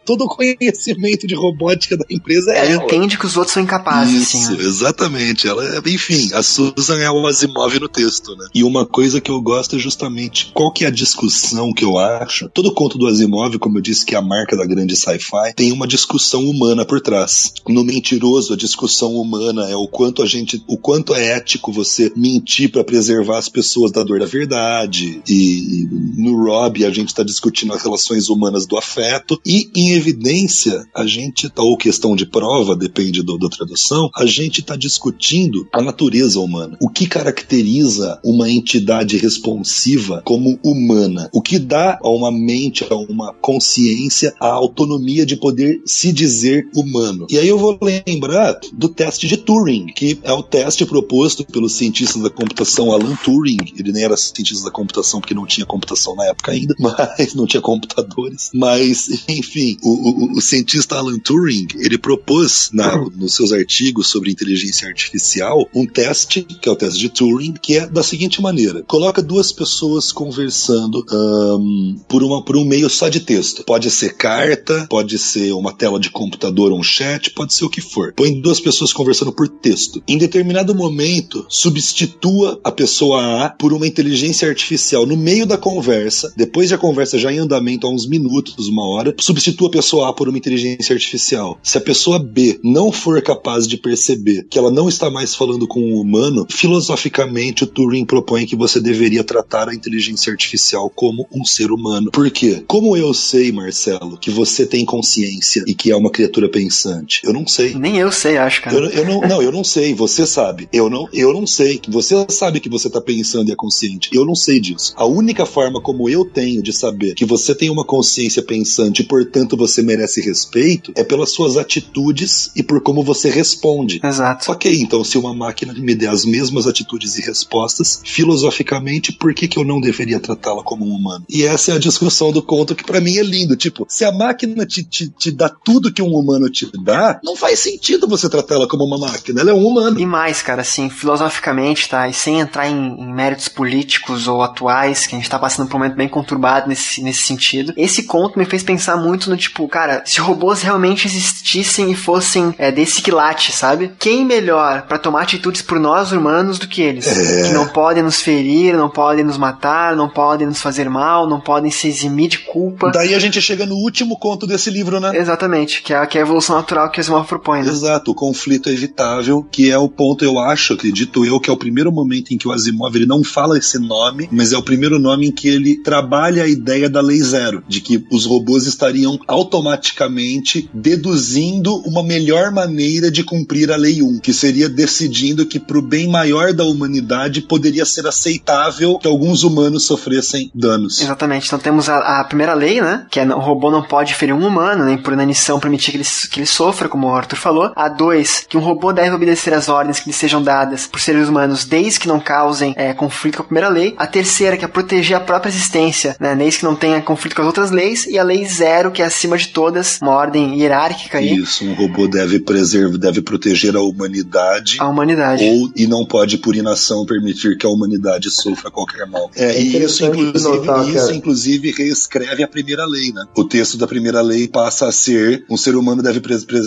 todo o conhecimento de robótica da empresa é Ela ela. entende que os outros são incapazes, Isso, assim. né? exatamente. Ela é, enfim, a Susan é o Asimov no texto, né? E uma coisa que eu gosto é justamente qual que é a discussão que eu acho. Todo conto do Asimov, como eu disse, que é a marca da grande sci-fi, tem uma discussão humana por trás. No mentiroso, a discussão humana é o quanto a gente, o quanto é ético você mentir para preservar as pessoas da dor da verdade. E no Rob a gente está discutindo as relações humanas do afeto e em evidência a gente tá ou questão de prova, depende do, da tradução, a gente está discutindo a natureza humana. O que caracteriza uma entidade responsiva como humana? O que dá a uma mente, a uma consciência, a autonomia de poder se dizer humano? E aí eu vou lembrar do teste de Turing, que é o teste proposto pelo cientista da computação Alan Turing. Ele nem era cientista da computação porque não tinha computação na época ainda, (laughs) mas não tinha computadores. Mas, enfim, o, o- o cientista Alan Turing, ele propôs na- nos seus artigos sobre inteligência artificial um teste, que é o teste de Turing, que é da seguinte maneira: coloca duas pessoas conversando ahn, por, uma, por um meio só de texto. Pode ser carta, pode ser uma tela de computador um chat, pode ser o que for. Põe duas pessoas conversando por texto. Em determinado momento, substitua a pessoa A por uma inteligência artificial no meio da conversa, depois de a conversa já em andamento há uns minutos, uma hora, substitua a pessoa A por uma inteligência artificial. Se a pessoa B não for capaz de perceber que ela não está mais falando com um humano, filosoficamente o Turing propõe que você deveria tratar a inteligência artificial como um ser humano. Por quê? Como eu sei, Marcelo, que você tem consciência e que é uma criatura pensante? Eu não sei. Nem eu sei, acho, cara. Eu, eu não, não, eu não sei. Você sabe. Eu não, eu não sei. Você sabe que você tá pensando e é consciente. Eu não sei disso. A única forma como eu tenho de saber que você tem uma consciência pensante e, portanto, você merece respeito é pelas suas atitudes e por como você responde. Exato. Ok, então se uma máquina me der as mesmas atitudes e respostas, filosoficamente, por que, que eu não deveria tratá-la como um humano? E essa é a discussão do conto que pra mim é lindo. Tipo, se a máquina te, te, te dá tudo que um humano te dá, não faz sentido você tratá-la como uma máquina. Ela é um humano. E mais, cara, assim, filosoficamente, tá? E sem entrar em, em méritos políticos ou atuais, que a gente tá passando por um momento bem conturbado nesse, nesse sentido. Esse conto me fez pensar muito no tipo, cara, se robôs realmente existissem e fossem é, desse quilate, sabe? Quem melhor pra tomar atitudes por nós humanos do que eles? Que não podem nos ferir, não podem nos matar, não podem nos fazer mal, não podem se eximir de culpa. Daí a gente chega no último conto desse livro, né? Exatamente, que é, a- que é a evolução natural que o Asimov propõe, né? Exato, o conflito é evitável, que é o ponto, eu acho, acredito eu, que é o primeiro momento em que o Asimov ele não fala esse nome, mas é o primeiro nome em que ele trabalha a ideia da lei zero, de que os robôs estariam automaticamente deduzindo uma melhor maneira de cumprir a lei 1, que seria decidindo que pro bem maior da humanidade poderia ser ser aceitável que alguns humanos sofressem danos. Exatamente. Então temos a, a primeira lei, né? Que é o robô não pode ferir um humano, nem por inanição permitir que ele, que ele sofra, como o Arthur falou. A dois, que um robô deve obedecer às ordens que lhe sejam dadas por seres humanos desde que não causem é, conflito com a primeira lei. A terceira, que é proteger a própria existência, né? Desde que não tenha conflito com as outras leis. E a lei zero, que é acima de todas, uma ordem hierárquica aí. Isso, um robô deve preservar, deve proteger a humanidade. A humanidade. Ou, e não pode, por inação, permitir que a humanidade sofra qualquer mal. É, e isso, inclusive, isso, inclusive, reescreve a primeira lei, né? O texto da primeira lei passa a ser um ser humano deve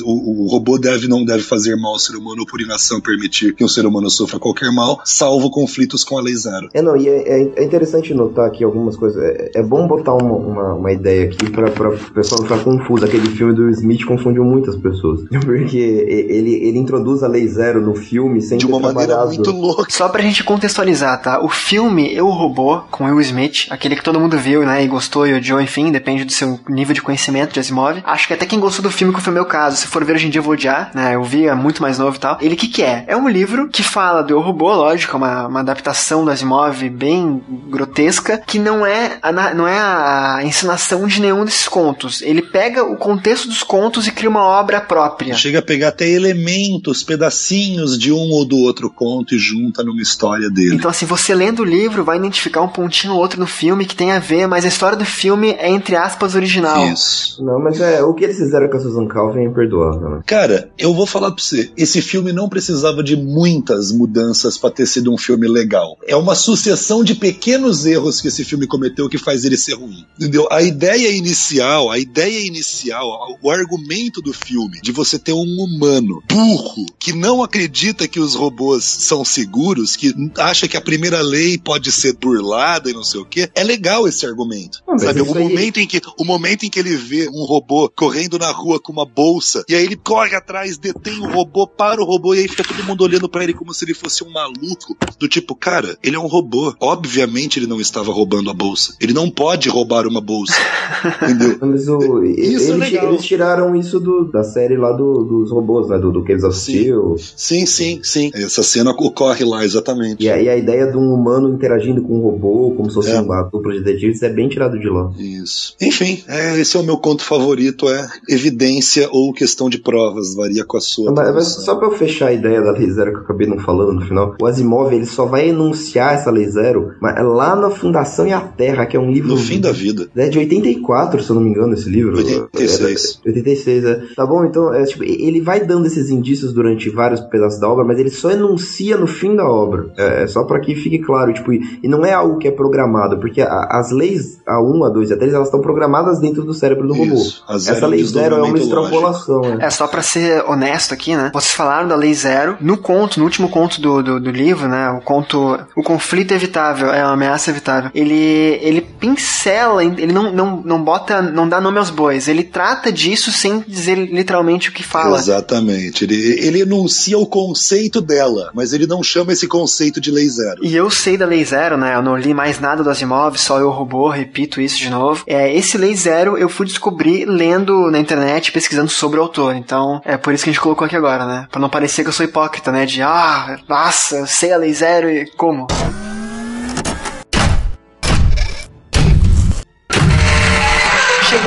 o, o robô deve não deve fazer mal ao ser humano ou por inação permitir que um ser humano sofra qualquer mal, salvo conflitos com a lei zero. É, não, e é, é, é interessante notar aqui algumas coisas. É, é bom botar uma, uma, uma, ideia aqui para o pessoal não ficar confuso. Aquele filme do Smith confundiu muitas pessoas. (laughs) Porque ele, ele introduz a lei zero no filme sem De uma maneira muito louca. Só pra gente contextualizar, tá? O filme Eu Robô, com Will Smith, aquele que todo mundo viu, né, e gostou e odiou, enfim, depende do seu nível de conhecimento de Asimov. Acho que até quem gostou do filme, que foi o meu caso, se for ver hoje em dia eu vou odiar, né, eu vi, é muito mais novo e tal. Ele que que é? É um livro que fala do Eu Robô, lógico, é uma, uma adaptação do Asimov bem grotesca, que não é, a, não é a encenação de nenhum desses contos. Ele pega o contexto dos contos e cria uma obra própria. Chega a pegar até elementos, pedacinhos de um ou do outro conto e junta numa história dele. Então, assim, você lendo o livro vai identificar um pontinho ou outro no filme que tem a ver, mas a história do filme é, entre aspas, original. Isso. Não, mas é, o que eles fizeram com a Susan Calvin é imperdoável, né? Cara, eu vou falar pra você, esse filme não precisava de muitas mudanças para ter sido um filme legal. É uma sucessão de pequenos erros que esse filme cometeu que faz ele ser ruim. Entendeu? A ideia inicial, a ideia inicial, o argumento do filme de você ter um humano burro que não acredita que os robôs são seguros, que acha que a primeira lei pode ser burlada e não sei o que, é legal esse argumento. Não, sabe? O momento, em que, o momento em que ele vê um robô correndo na rua com uma bolsa, e aí ele corre atrás, detém o robô, para o robô, e aí fica todo mundo olhando para ele como se ele fosse um maluco. Do tipo, cara, ele é um robô. Obviamente ele não estava roubando a bolsa. Ele não pode roubar uma bolsa. (laughs) entendeu? Mas o, isso é eles, é eles tiraram isso do, da série lá do, dos robôs, né? Do, do Caves of Steel. Sim, sim, sim. Essa cena ocorre lá, exatamente. E a, e a ideia de um humano interagindo com um robô, como se fosse é. uma dupla de detetives, é bem tirado de lá. Isso. Enfim, é, esse é o meu conto favorito, é evidência ou questão de provas, varia com a sua. Mas, mas só pra eu fechar a ideia da Lei Zero que eu acabei não falando no final, o Asimov ele só vai enunciar essa Lei Zero mas é lá na Fundação e a Terra, que é um livro. No fim da vida. É de 84, se eu não me engano, esse livro. 86. É, 86, é. Tá bom, então, é, tipo, ele vai dando esses indícios durante vários pedaços da obra, mas ele só enuncia no fim da obra. É, é só para que fique claro, tipo, e, não é algo que é programado, porque a, as leis A1, A2 e A3, elas estão programadas dentro do cérebro do robô. Essa lei zero é uma extrapolação. É. é, só para ser honesto aqui, né? Vocês falaram da lei zero. No conto, no último conto do, do, do livro, né? O conto O Conflito Evitável é uma ameaça evitável. Ele, ele pincela, ele não, não, não bota, não dá nome aos bois. Ele trata disso sem dizer literalmente o que fala. Exatamente. Ele, ele enuncia o conceito dela, mas ele não chama esse conceito de lei zero. E eu sei da lei zero, né? Eu não li mais nada do Asimov, só eu robô, repito isso de novo. É, esse lei zero eu fui descobrir lendo na internet, pesquisando sobre o autor. Então, é por isso que a gente colocou aqui agora, né? Pra não parecer que eu sou hipócrita, né? De, ah, nossa, eu sei a lei zero e como?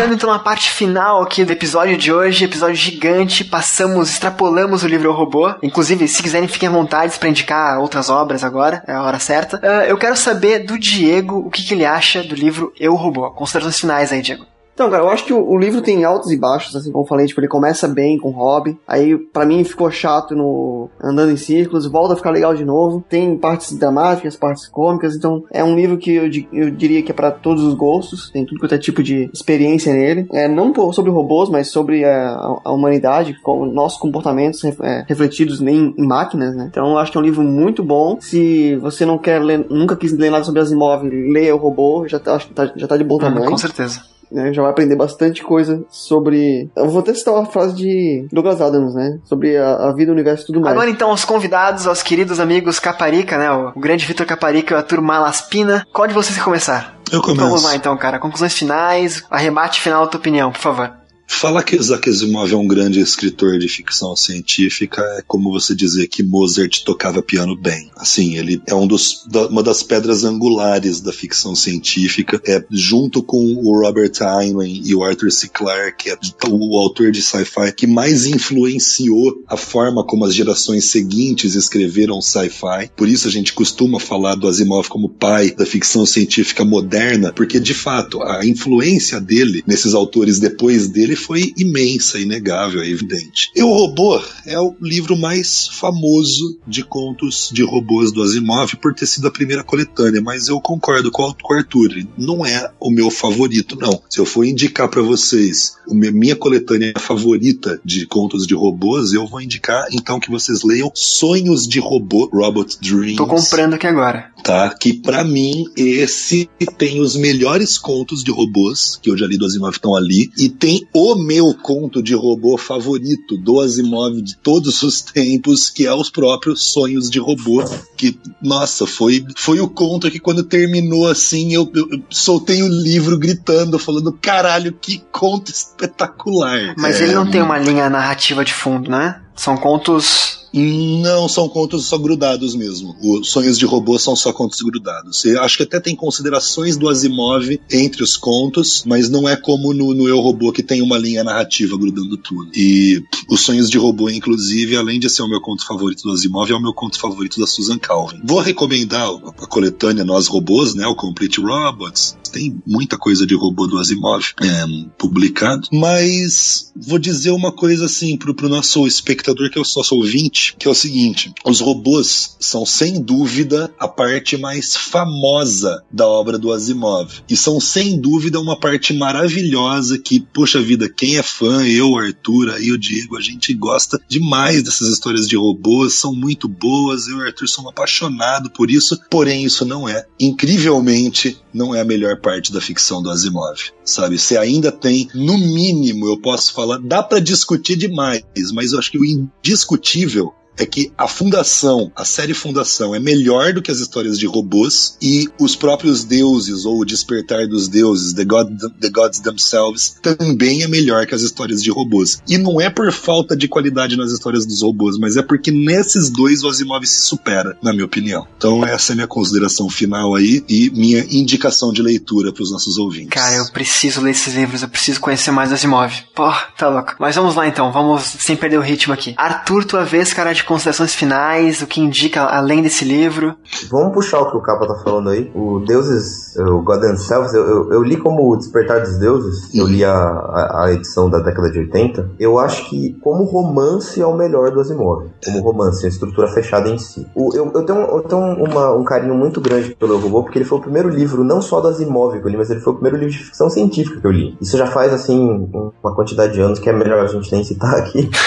Chegando então na parte final aqui do episódio de hoje, episódio gigante, passamos, extrapolamos o livro O Robô. Inclusive, se quiserem, fiquem à vontade para indicar outras obras agora, é a hora certa. Uh, eu quero saber do Diego o que, que ele acha do livro Eu Robô. Considerações finais aí, Diego. Então, cara, eu acho que o, o, livro tem altos e baixos, assim como eu falei, tipo, ele começa bem com o Robin, aí para mim ficou chato no andando em círculos, volta a ficar legal de novo, tem partes dramáticas, partes cômicas, então é um livro que eu, eu diria que é para todos os gostos, tem tudo quanto é tipo de experiência nele, é não sobre robôs, mas sobre a, a humanidade, com nossos comportamentos é, refletidos em, em, máquinas, né? Então eu acho que é um livro muito bom, se você não quer ler, nunca quis ler nada sobre as imóveis, leia o robô, já tá, já tá de bom tamanho. Hum, com certeza né? Já vai aprender bastante coisa sobre. Eu vou até citar uma frase de Douglas Adams, né? Sobre a, a vida, o universo e tudo mais. Agora então, aos convidados, aos queridos amigos Caparica, né? O, o grande Vitor Caparica e o Arthur Malaspina. Qual de vocês começar? Eu começo. Vamos lá então, cara. Conclusões finais, arremate final da tua opinião, por favor. Falar que Isaac Asimov é um grande escritor de ficção científica é como você dizer que Mozart tocava piano bem. Assim, ele é um dos, da- uma das pedras angulares da ficção científica, é junto com o Robert Heinlein e o Arthur C. Clarke, é o autor de sci-fi que mais influenciou a forma como as gerações seguintes escreveram sci-fi. Por isso a gente costuma falar do Asimov como pai da ficção científica moderna, porque de fato a influência dele nesses autores depois dele foi imensa, inegável, é evidente. E o Robô é o livro mais famoso de contos de robôs do Asimov por ter sido a primeira coletânea, mas eu concordo com o Arthur, não é o meu favorito, não. Se eu for indicar para vocês a minha coletânea favorita de contos de robôs, eu vou indicar então que vocês leiam Sonhos de Robô, Robot Dreams Tô comprando aqui agora. tá? Que pra mim esse tem os melhores contos de robôs que eu já li do Asimov estão ali e tem o meu conto de robô favorito do Asimov de todos os tempos, que é os próprios Sonhos de Robô, que nossa, foi foi o conto que quando terminou assim, eu, eu- eu soltei o livro gritando, falando, caralho, que conto espetacular. Mas É, ele não tem uma linha narrativa de fundo, né? São contos. Não, são contos só grudados mesmo. Os sonhos de robô são só contos grudados. Eu acho que até tem considerações do Asimov entre os contos, mas não é como no, no Eu Robô que tem uma linha narrativa grudando tudo. E os sonhos de robô, inclusive, além de ser o meu conto favorito do Asimov, é o meu conto favorito da Susan Calvin. Vou recomendar a coletânea Nós Robôs, né? O Complete Robots. Tem muita coisa de robô do Asimov é, publicado, mas vou dizer uma coisa assim pro, pro nosso espectador que é o nosso ouvinte, que é o seguinte: os robôs são sem dúvida a parte mais famosa da obra do Asimov e são sem dúvida uma parte maravilhosa que, poxa vida, quem é fã, eu, Arthur, aí o Diego, a gente gosta demais dessas histórias de robôs, são muito boas, eu e o Arthur somos apaixonados por isso, porém isso não é, incrivelmente, não é a melhor parte da ficção do Asimov, sabe? Você ainda tem, no mínimo, eu posso falar, dá pra discutir demais, mas eu acho que o indiscutível é que a Fundação, a série Fundação, é melhor do que as histórias de robôs e os próprios deuses, ou o despertar dos deuses, The, God, The Gods Themselves, também é melhor que as histórias de robôs. E não é por falta de qualidade nas histórias dos robôs, mas é porque nesses dois o Asimov se supera, na minha opinião. Então essa é a minha consideração final aí e minha indicação de leitura para os nossos ouvintes. Cara, eu preciso ler esses livros, eu preciso conhecer mais Asimov. Pô, tá louco. Mas vamos lá então, vamos sem perder o ritmo aqui. Arthur, tua vez, cara, de considerações finais, o que indica além desse livro. Vamos puxar o que o Capa tá falando aí. O Deuses, o God Themselves, eu, eu, eu li como o Despertar dos Deuses, eu li a, a, a edição da década de 80. Eu acho que, como romance, é o melhor do Asimov. Como romance, a estrutura fechada em si. O, eu, eu tenho, eu tenho uma- um carinho muito grande pelo Robô, porque ele foi o primeiro livro, não só do Asimov que eu li, mas ele foi o primeiro livro de ficção científica que eu li. Isso já faz, assim, uma quantidade de anos que é melhor a gente nem citar aqui. (laughs)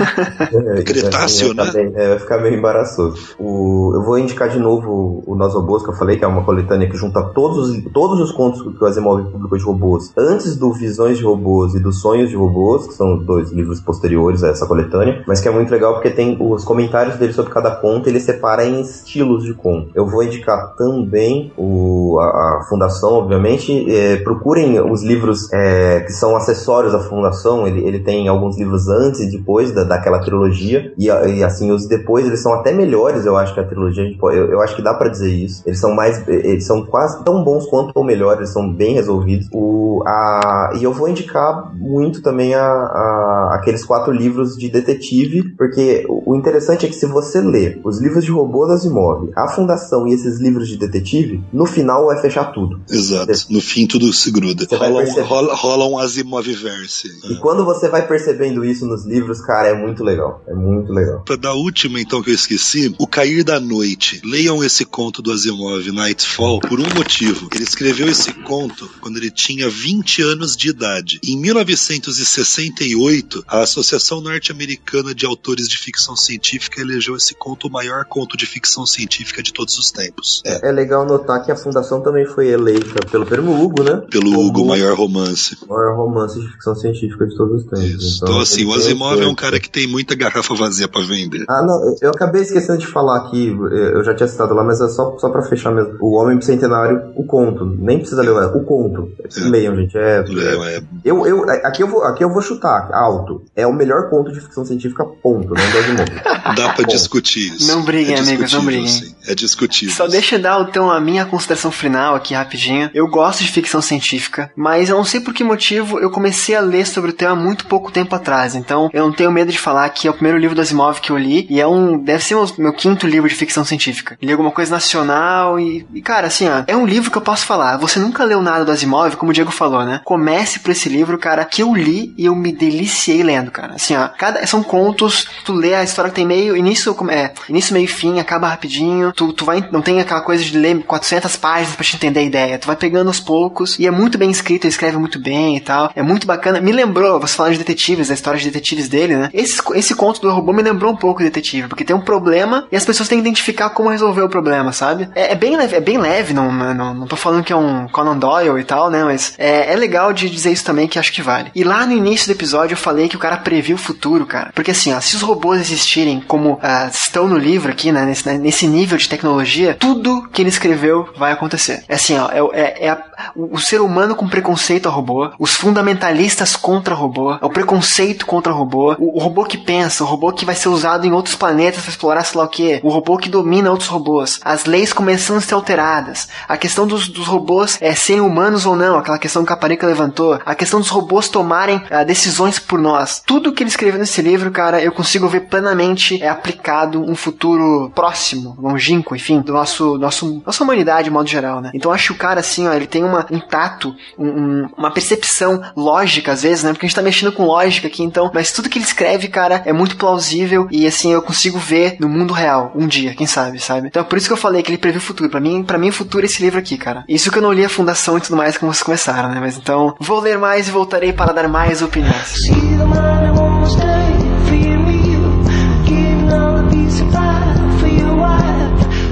(laughs) É, Cretáceo, vai ficar né? bem- é, vai ficar meio embaraçoso. O, eu vou indicar de novo o Nós Robôs, que eu falei, que é uma coletânea que junta todos, os- todos os contos que o Asimov publicou de robôs, antes do Visões de Robôs e dos Sonhos de Robôs, que são dois livros posteriores a essa coletânea, mas que é muito legal porque tem os comentários dele sobre cada conto, ele separa em estilos de conto. Eu vou indicar também o, a, a Fundação, obviamente. É, procurem os livros é, que são acessórios da Fundação, ele, ele tem alguns livros antes e depois da, daquela trilogia, e, a- e, assim, os depois eles são até melhores, eu acho que a trilogia, a eu, eu acho que dá pra dizer isso. Eles são mais, eles são quase tão bons quanto ou melhores, eles são bem resolvidos. O, a, e eu vou indicar muito também a, a- aqueles quatro livros de detetive, porque o, o interessante é que se você ler os livros de robô da Asimov, a Fundação e esses livros de detetive, no final vai fechar tudo. Exato. No fim tudo se gruda. Você Rola, um- perceber. rola, rola um Asimov-verse. E quando você vai percebendo isso nos livros, cara, é muito legal. É muito legal. Pra dar a última, então, que eu esqueci, O Cair da Noite. Leiam esse conto do Asimov, Nightfall, por um motivo. Ele escreveu esse conto quando ele tinha 20 anos de idade. Em 1968, a Associação Norte-Americana de Autores de Ficção Científica elegeu esse conto o maior conto de ficção científica de todos os tempos. É, É legal notar que a Fundação também foi eleita pelo Prêmio Hugo, né? pelo Como Hugo, maior romance. o maior romance de ficção científica de todos os tempos. Isso. Então, assim, ele o Asimov é um cara que tem muita garrafa vazia pra vender. Ah, não, eu- acabei esquecendo de falar aqui, eu já tinha citado lá, mas é só, só pra fechar mesmo. O Homem Bicentenário, o conto. Nem precisa ler o conto. É. Leiam, gente. É, É, é, eu, eu, aqui, eu vou, aqui eu vou chutar alto. É o melhor conto de ficção científica, ponto. Não do Asimov. (laughs) dá pra discutir isso. Não briguem, é amigos, não briguem. sim. É discutível. Só deixa eu dar então a minha consideração final aqui rapidinho. Eu gosto de ficção científica, mas eu não sei por que motivo eu comecei a ler sobre o tema há muito pouco tempo atrás. Então eu não tenho medo de falar que é o primeiro livro do Asimov que eu li e é um deve ser o meu quinto livro de ficção científica. Li alguma coisa nacional e, e cara, assim, ó, é um livro que eu posso falar. Você nunca leu nada do Asimov, como o Diego falou, né? Comece por esse livro, cara, que eu li e eu me deliciei lendo, cara. Assim, ó, cada são contos, tu lê a história que tem meio início, é, início meio e fim, acaba rapidinho. Tu, tu vai não tem aquela coisa de ler 400 páginas pra te entender a ideia. Tu vai pegando aos poucos e é muito bem escrito, ele escreve muito bem e tal. É muito bacana. Me lembrou, você falando de detetives, da história de detetives dele, né? Esse, esse conto do robô me lembrou um pouco de detetive, porque tem um problema e as pessoas têm que identificar como resolver o problema, sabe? É, é bem leve, é bem leve, não, não, não tô falando que é um Conan Doyle e tal, né? Mas é, é legal de dizer isso também que acho que vale. E lá no início do episódio eu falei que o cara previu o futuro, cara. Porque assim, ó, se os robôs existirem como ah, estão no livro aqui, né? Nesse, né, nesse nível de tecnologia, tudo que ele escreveu vai acontecer. É assim, ó, é, é, é a- o, o ser humano com preconceito ao robô, os fundamentalistas contra o robô, é o preconceito contra o robô, o, o robô que pensa, o robô que vai ser usado em outros planetas para explorar sei lá o que, o robô que domina outros robôs, as leis começando a ser alteradas, a questão dos, dos robôs é, serem humanos ou não, aquela questão que a Caparica levantou, a questão dos robôs tomarem ah, decisões por nós. Tudo que ele escreveu nesse livro, cara, eu consigo ver plenamente é aplicado um futuro próximo, longínquo, enfim, do nosso, nosso nossa humanidade de modo geral, né? Então acho que o cara assim, ó, ele tem uma, um tato, um- um- uma percepção lógica às vezes, né? Porque a gente tá mexendo com lógica aqui, então, mas tudo que ele escreve, cara, é muito plausível e assim eu consigo ver no mundo real um dia, quem sabe, sabe? Então por isso que eu falei que ele previu o futuro. Pra mim, para mim o futuro é esse livro aqui, cara. Isso que eu não li a fundação e tudo mais como vocês começaram, né? Mas então, vou ler mais e voltarei para dar mais opiniões.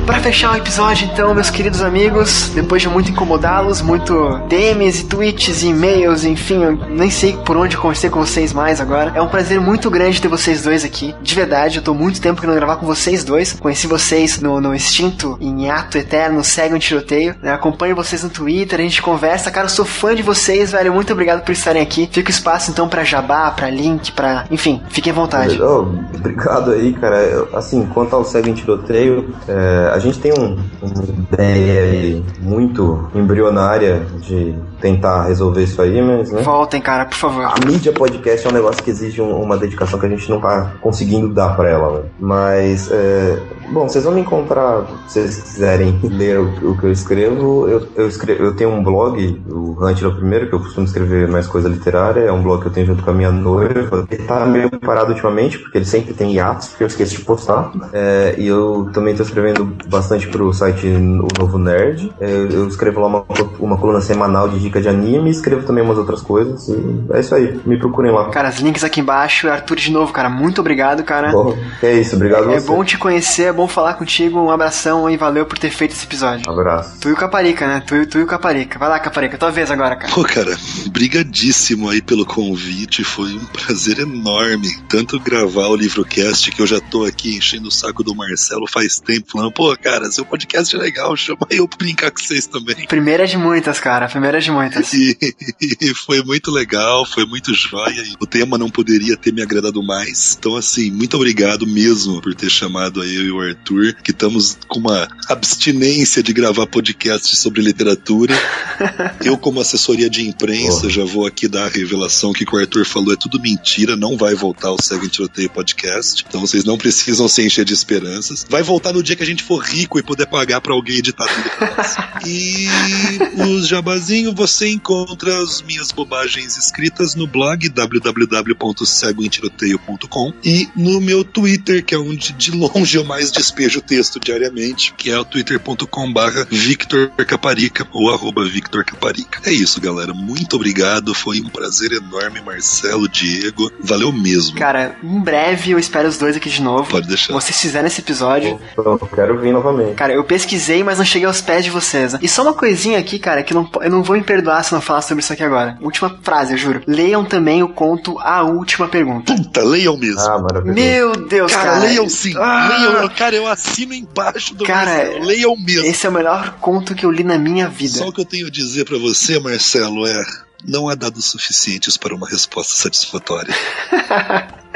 Pra fechar o episódio, então, meus queridos amigos, depois de muito incomodá-los, muito DMs e tweets e e-mails, enfim, eu nem sei por onde conversei com vocês mais agora. É um prazer muito grande ter vocês dois aqui. De verdade, eu tô muito tempo querendo gravar com vocês dois. Conheci vocês no, no Extinto, em Ato Eterno, Segue um Tiroteio. Né? Acompanho vocês no Twitter, a gente conversa. Cara, eu sou fã de vocês, velho. Muito obrigado por estarem aqui. Fica o espaço, então, pra jabá, pra link, pra... Enfim, fiquem à vontade. Oh, obrigado aí, cara. Assim, quanto ao Segue em Tiroteio, é, a gente tem um, uma ideia muito embrionária de tentar resolver isso aí, mas, né? Voltem, cara, por favor. A mídia podcast é um negócio que exige um- uma dedicação que a gente não tá conseguindo dar pra ela, né? Mas, é, bom, vocês vão me encontrar, se vocês quiserem ler o, o que eu escrevo. Eu, eu, escrevo, eu tenho um blog, o Hunt é o primeiro, que eu costumo escrever mais coisa literária. É um blog que eu tenho junto com a minha noiva. Ele tá meio parado ultimamente, porque ele sempre tem hiatos, porque eu esqueço de postar. É, e eu também tô escrevendo bastante pro site O Novo Nerd. É, eu escrevo lá uma, uma coluna semanal de dica de anime, escrevo também umas outras coisas. E é isso aí, me procurem lá. Cara, os links aqui embaixo. Arthur, de novo, cara, muito obrigado, cara. Bom, é isso, obrigado a É você. bom te conhecer, é bom falar contigo. Um abração e valeu por ter feito esse episódio. Abraço. Tu e o Caparica, né? Tu, e- tu e o Caparica. Vai lá, Caparica, tua vez agora, cara. Pô, cara, brigadíssimo aí pelo convite. Foi um prazer enorme. Tanto gravar o livrocast, que eu já tô aqui enchendo o saco do Marcelo faz tempo, falando, pô, cara, seu podcast é legal, chama eu pra brincar com vocês também. Primeira de muitas, cara. Primeira de muitas. E, e foi muito legal, foi muito joia. E o tema não poderia ter me agradado mais. Então, assim, muito obrigado mesmo por ter chamado aí eu e o Arthur, que estamos com uma abstinência de gravar podcast sobre literatura. (laughs) Eu, como assessoria de imprensa, Porra. já vou aqui dar a revelação que o Arthur falou é tudo mentira, não vai voltar o Segue Tiroteio Podcast. Então vocês não precisam se encher de esperanças. Vai voltar no dia que a gente for rico e puder pagar pra alguém editar tudo pra nós. E os jabazinho, você encontra as minhas bobagens escritas no blog www.cegoemtiroteio.com e no meu Twitter, que é onde de longe eu mais despejo texto diariamente, que é o twitter.com barra Victor Caparica ou arroba Victor Caparica. É isso, galera. Muito obrigado. Foi um prazer enorme, Marcelo, Diego. Valeu mesmo. Cara, em breve eu espero os dois aqui de novo. Pode deixar. Vocês fizeram esse episódio. Eu quero vir novamente. Cara, eu pesquisei, mas não cheguei aos pés de vocês. né? E só uma coisinha aqui, cara, que não, eu não vou me perdoar se não falar sobre isso aqui agora. Última frase, eu juro. Leiam também o conto A Última Pergunta. Puta, leiam mesmo. Ah, maravilhoso. Meu Deus, Cara, cara. leiam sim. Ah! Leiam. Cara, eu assino embaixo do Cara, Marcelo. Leiam mesmo. Esse é o melhor conto que eu li na minha vida. Só o que eu tenho a dizer pra você, Marcelo, é não há dados suficientes para uma resposta satisfatória. (laughs)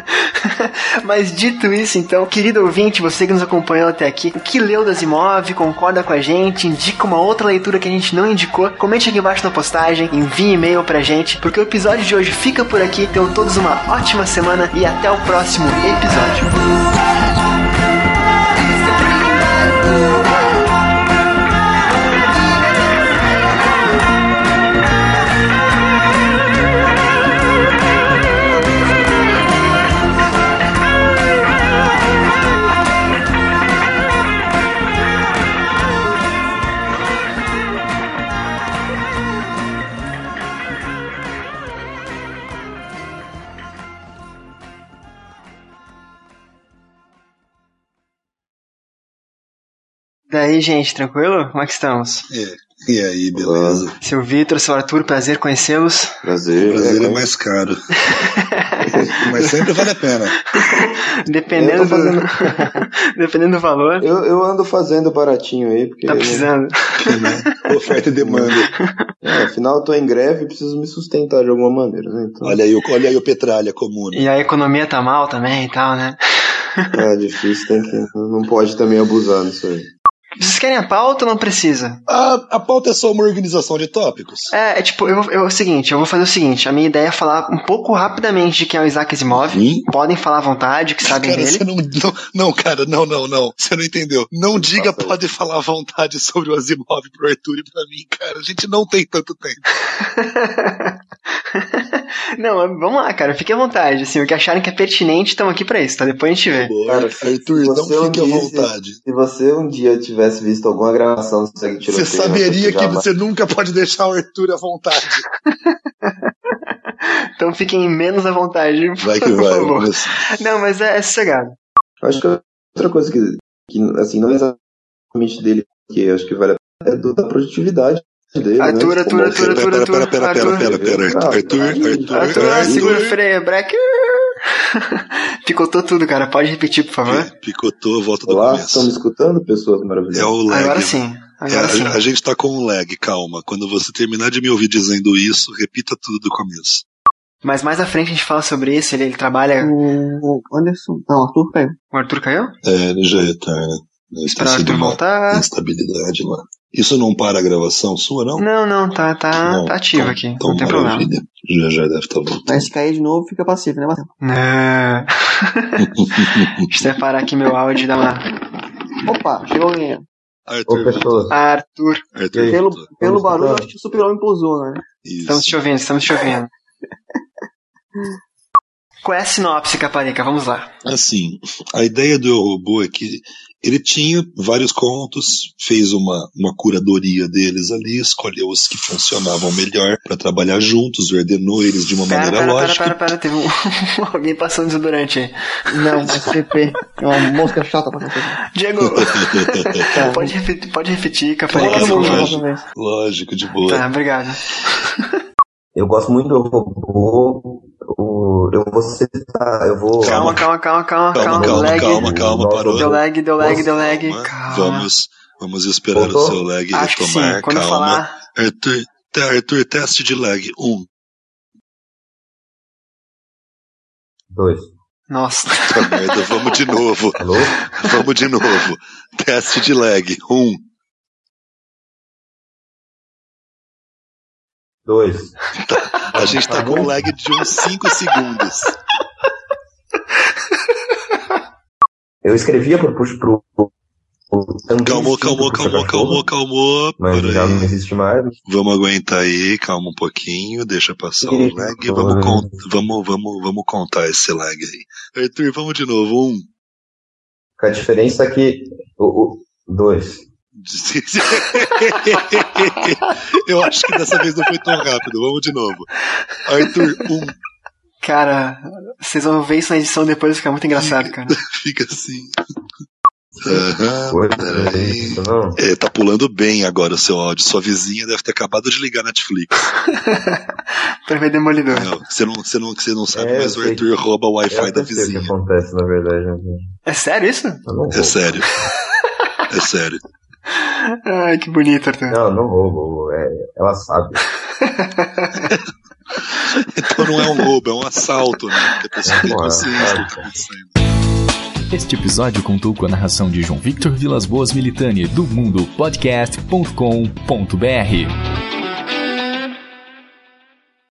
Mas dito isso, então, querido ouvinte, você que nos acompanhou até aqui, o que leu das Imóvel, concorda com a gente, indica uma outra leitura que a gente não indicou, comente aqui embaixo na postagem, envie e-mail pra gente, porque o episódio de hoje fica por aqui. Tenham todos uma ótima semana e até o próximo episódio. Daí, gente, tranquilo? Como é que estamos? É. E aí, beleza? Seu Vitor, seu Arthur, prazer conhecê-los. O Prazer. Brasil é é, mais caro. (laughs) Mas sempre vale a pena. Dependendo tô do... (laughs) Dependendo do valor, eu, eu ando fazendo baratinho aí, porque. tá precisando. (laughs) né? Oferta e demanda. É, afinal eu tô em greve e preciso me sustentar de alguma maneira, né? Então, Olha aí, o- olha aí o Petralha comuna. E a economia tá mal também e tal, né? é difícil, tem que. Não pode também abusar nisso aí. Vocês querem a pauta ou não precisa? A, a pauta é só uma organização de tópicos. É, é tipo, eu, vou- eu, é o seguinte, eu vou fazer o seguinte, a minha ideia é falar um pouco rapidamente de quem é o Isaac Asimov. Hum? Podem falar à vontade, que sabem Cara, dele. você não, não. Não, cara, não, não, não. Você não entendeu. Não diga, Nossa, pode falar à vontade sobre o Asimov pro Arthur e pra mim, cara. A gente não tem tanto tempo. (laughs) não, vamos lá, cara, fique à vontade. Assim, o que acharem que é pertinente, estamos aqui pra isso, tá? Depois a gente vê. Cara, Arthur, se não fique à um dia- vontade. Se você um dia tivesse visto alguma gravação do Segue Tiroteio... Você saberia que jamais- você nunca pode deixar o Arthur à vontade. Então fiquem menos à vontade. Vai que vai. mas- Não, mas é, é sossegado. Acho que outra coisa que, que assim, não é exatamente dele, que acho que vale a pena, é do, da produtividade dele, Arthur, né? Arthur, Como- Arthur, Pera, Arthur, pera, pera, Arthur, pera, pera, Arthur. pera, pera, Arthur, Arthur, Arthur, Arthur, Arthur. segura o freio, break. (laughs) Picotou tudo, cara. Pode repetir, por favor? Picotou, volta do Olá, estão me começo. escutando, pessoas É maravilhosas? o lag. Agora sim. É, Agora sim. a, a gente tá com um lag, calma. Quando você terminar de me ouvir dizendo isso, repita tudo do começo. Mas mais à frente a gente fala sobre isso. Ele, ele trabalha. O Anderson. Não, Arthur caiu. O Arthur caiu? É, ele já retorna. Eu Esperar o Arthur voltar. instabilidade lá. Isso não para a gravação sua, não? Não, não, tá, tá, Não, tá ativo então- aqui. Então, não tem problema. Já já deve estar voltando. Mas se cair de novo, fica passivo, né, Marcelo? Não. Deixa eu separar aqui meu áudio e dar uma. Opa, chegou alguém. Arthur, Arthur, Arthur Pelo, pelo barulho, acho que o super-homem pousou, né? Isso. estamos te ouvindo, estamos te ouvindo. (laughs) Qual é a sinopse, Caparica? Vamos lá. Assim, a ideia do Eu Robô é que ele tinha vários contos, fez uma, uma curadoria deles ali, escolheu os que funcionavam melhor para trabalhar juntos, ordenou eles de uma Pera, maneira pera, pera, lógica. pera, pera, teve um... (laughs) alguém passando desodorante aí. Não, SPP. É uma mosca chata pra. Diego, (laughs) pode repetir, pode repetir, Caparica, Claro, favor. lógico. Lógico, de boa. Tá, obrigado. eu gosto muito do robô. O- eu vou citar, eu vou. Calma, calma, calma, calma, Calma, calma. calma, lag. calma, calma, parou. Deu lag, deu lag, deu lag. Calma, Calma. Vamos, vamos esperar Voltou? o seu lag Acho sim. retomar. Quando Calma. falar. Arthur, tá, Arthur, teste de lag. Um. Dois. Nossa. Puta merda, vamos de novo. Alô? Vamos de novo. Teste de lag. Um. Dois. (laughs) A gente tá com lag de uns 5 segundos. Eu escrevia pro push pro. Calmou, calmou, calmou, calmou, calmou. Mas já não existe mais. Vamos aguentar aí, calma um pouquinho, deixa passar o lag. Vamos, vamos, vamos, vamos contar esse lag aí. Arthur, vamos de novo. Um. A diferença é que. O, o, dois. (laughs) Eu acho que dessa vez não foi tão rápido. Vamos de novo. Arthur, um. Cara, vocês vão ver isso na edição depois, fica muito engraçado, cara. (laughs) Fica assim. Aham, peraí. É, tá pulando bem agora o seu áudio. Sua vizinha deve ter acabado de ligar a Netflix. (laughs) pra ver Demolidor. Não, você, não, você, não, você não sabe, É, mas o. Arthur rouba o Wi-Fi da o que vizinha. acontece, na verdade. né? É sério isso? Não É sério. É sério. Ai, que bonito, Arthur. Não, não roubo. É, ela sabe. (laughs) Então não é um roubo, é um assalto, né? Porque a pessoa tem consciência do que tá acontecendo. Este episódio contou com a narração de João Victor Vilas Boas Militani, do Mundo Podcast.com.br.